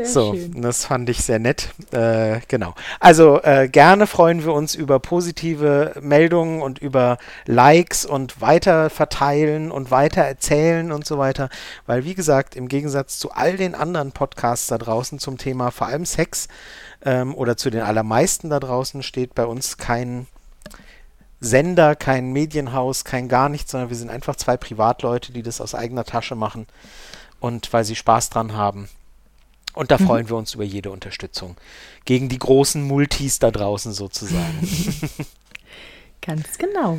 so, schön. das fand ich sehr nett. Äh, genau. Also äh, gerne freuen wir uns über positive Meldungen und über Likes und weiter verteilen und weiter erzählen und so weiter, weil wie gesagt, im Gegensatz zu all den anderen Podcasts da draußen zum Thema vor allem Sex ähm, oder zu den allermeisten da draußen steht bei uns kein Sender, kein Medienhaus, kein gar nichts, sondern wir sind einfach zwei Privatleute, die das aus eigener Tasche machen und weil sie Spaß dran haben. Und da mhm. freuen wir uns über jede Unterstützung. Gegen die großen Multis da draußen sozusagen. Ganz genau.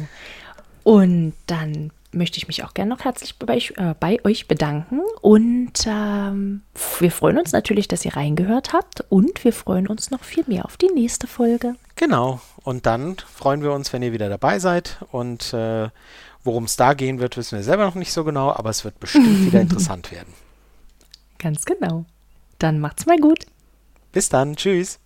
Und dann möchte ich mich auch gerne noch herzlich bei, äh, bei euch bedanken. Und ähm, wir freuen uns natürlich, dass ihr reingehört habt. Und wir freuen uns noch viel mehr auf die nächste Folge. Genau. Und dann freuen wir uns, wenn ihr wieder dabei seid. Und äh, worum es da gehen wird, wissen wir selber noch nicht so genau. Aber es wird bestimmt wieder interessant werden. Ganz genau. Dann macht's mal gut. Bis dann. Tschüss.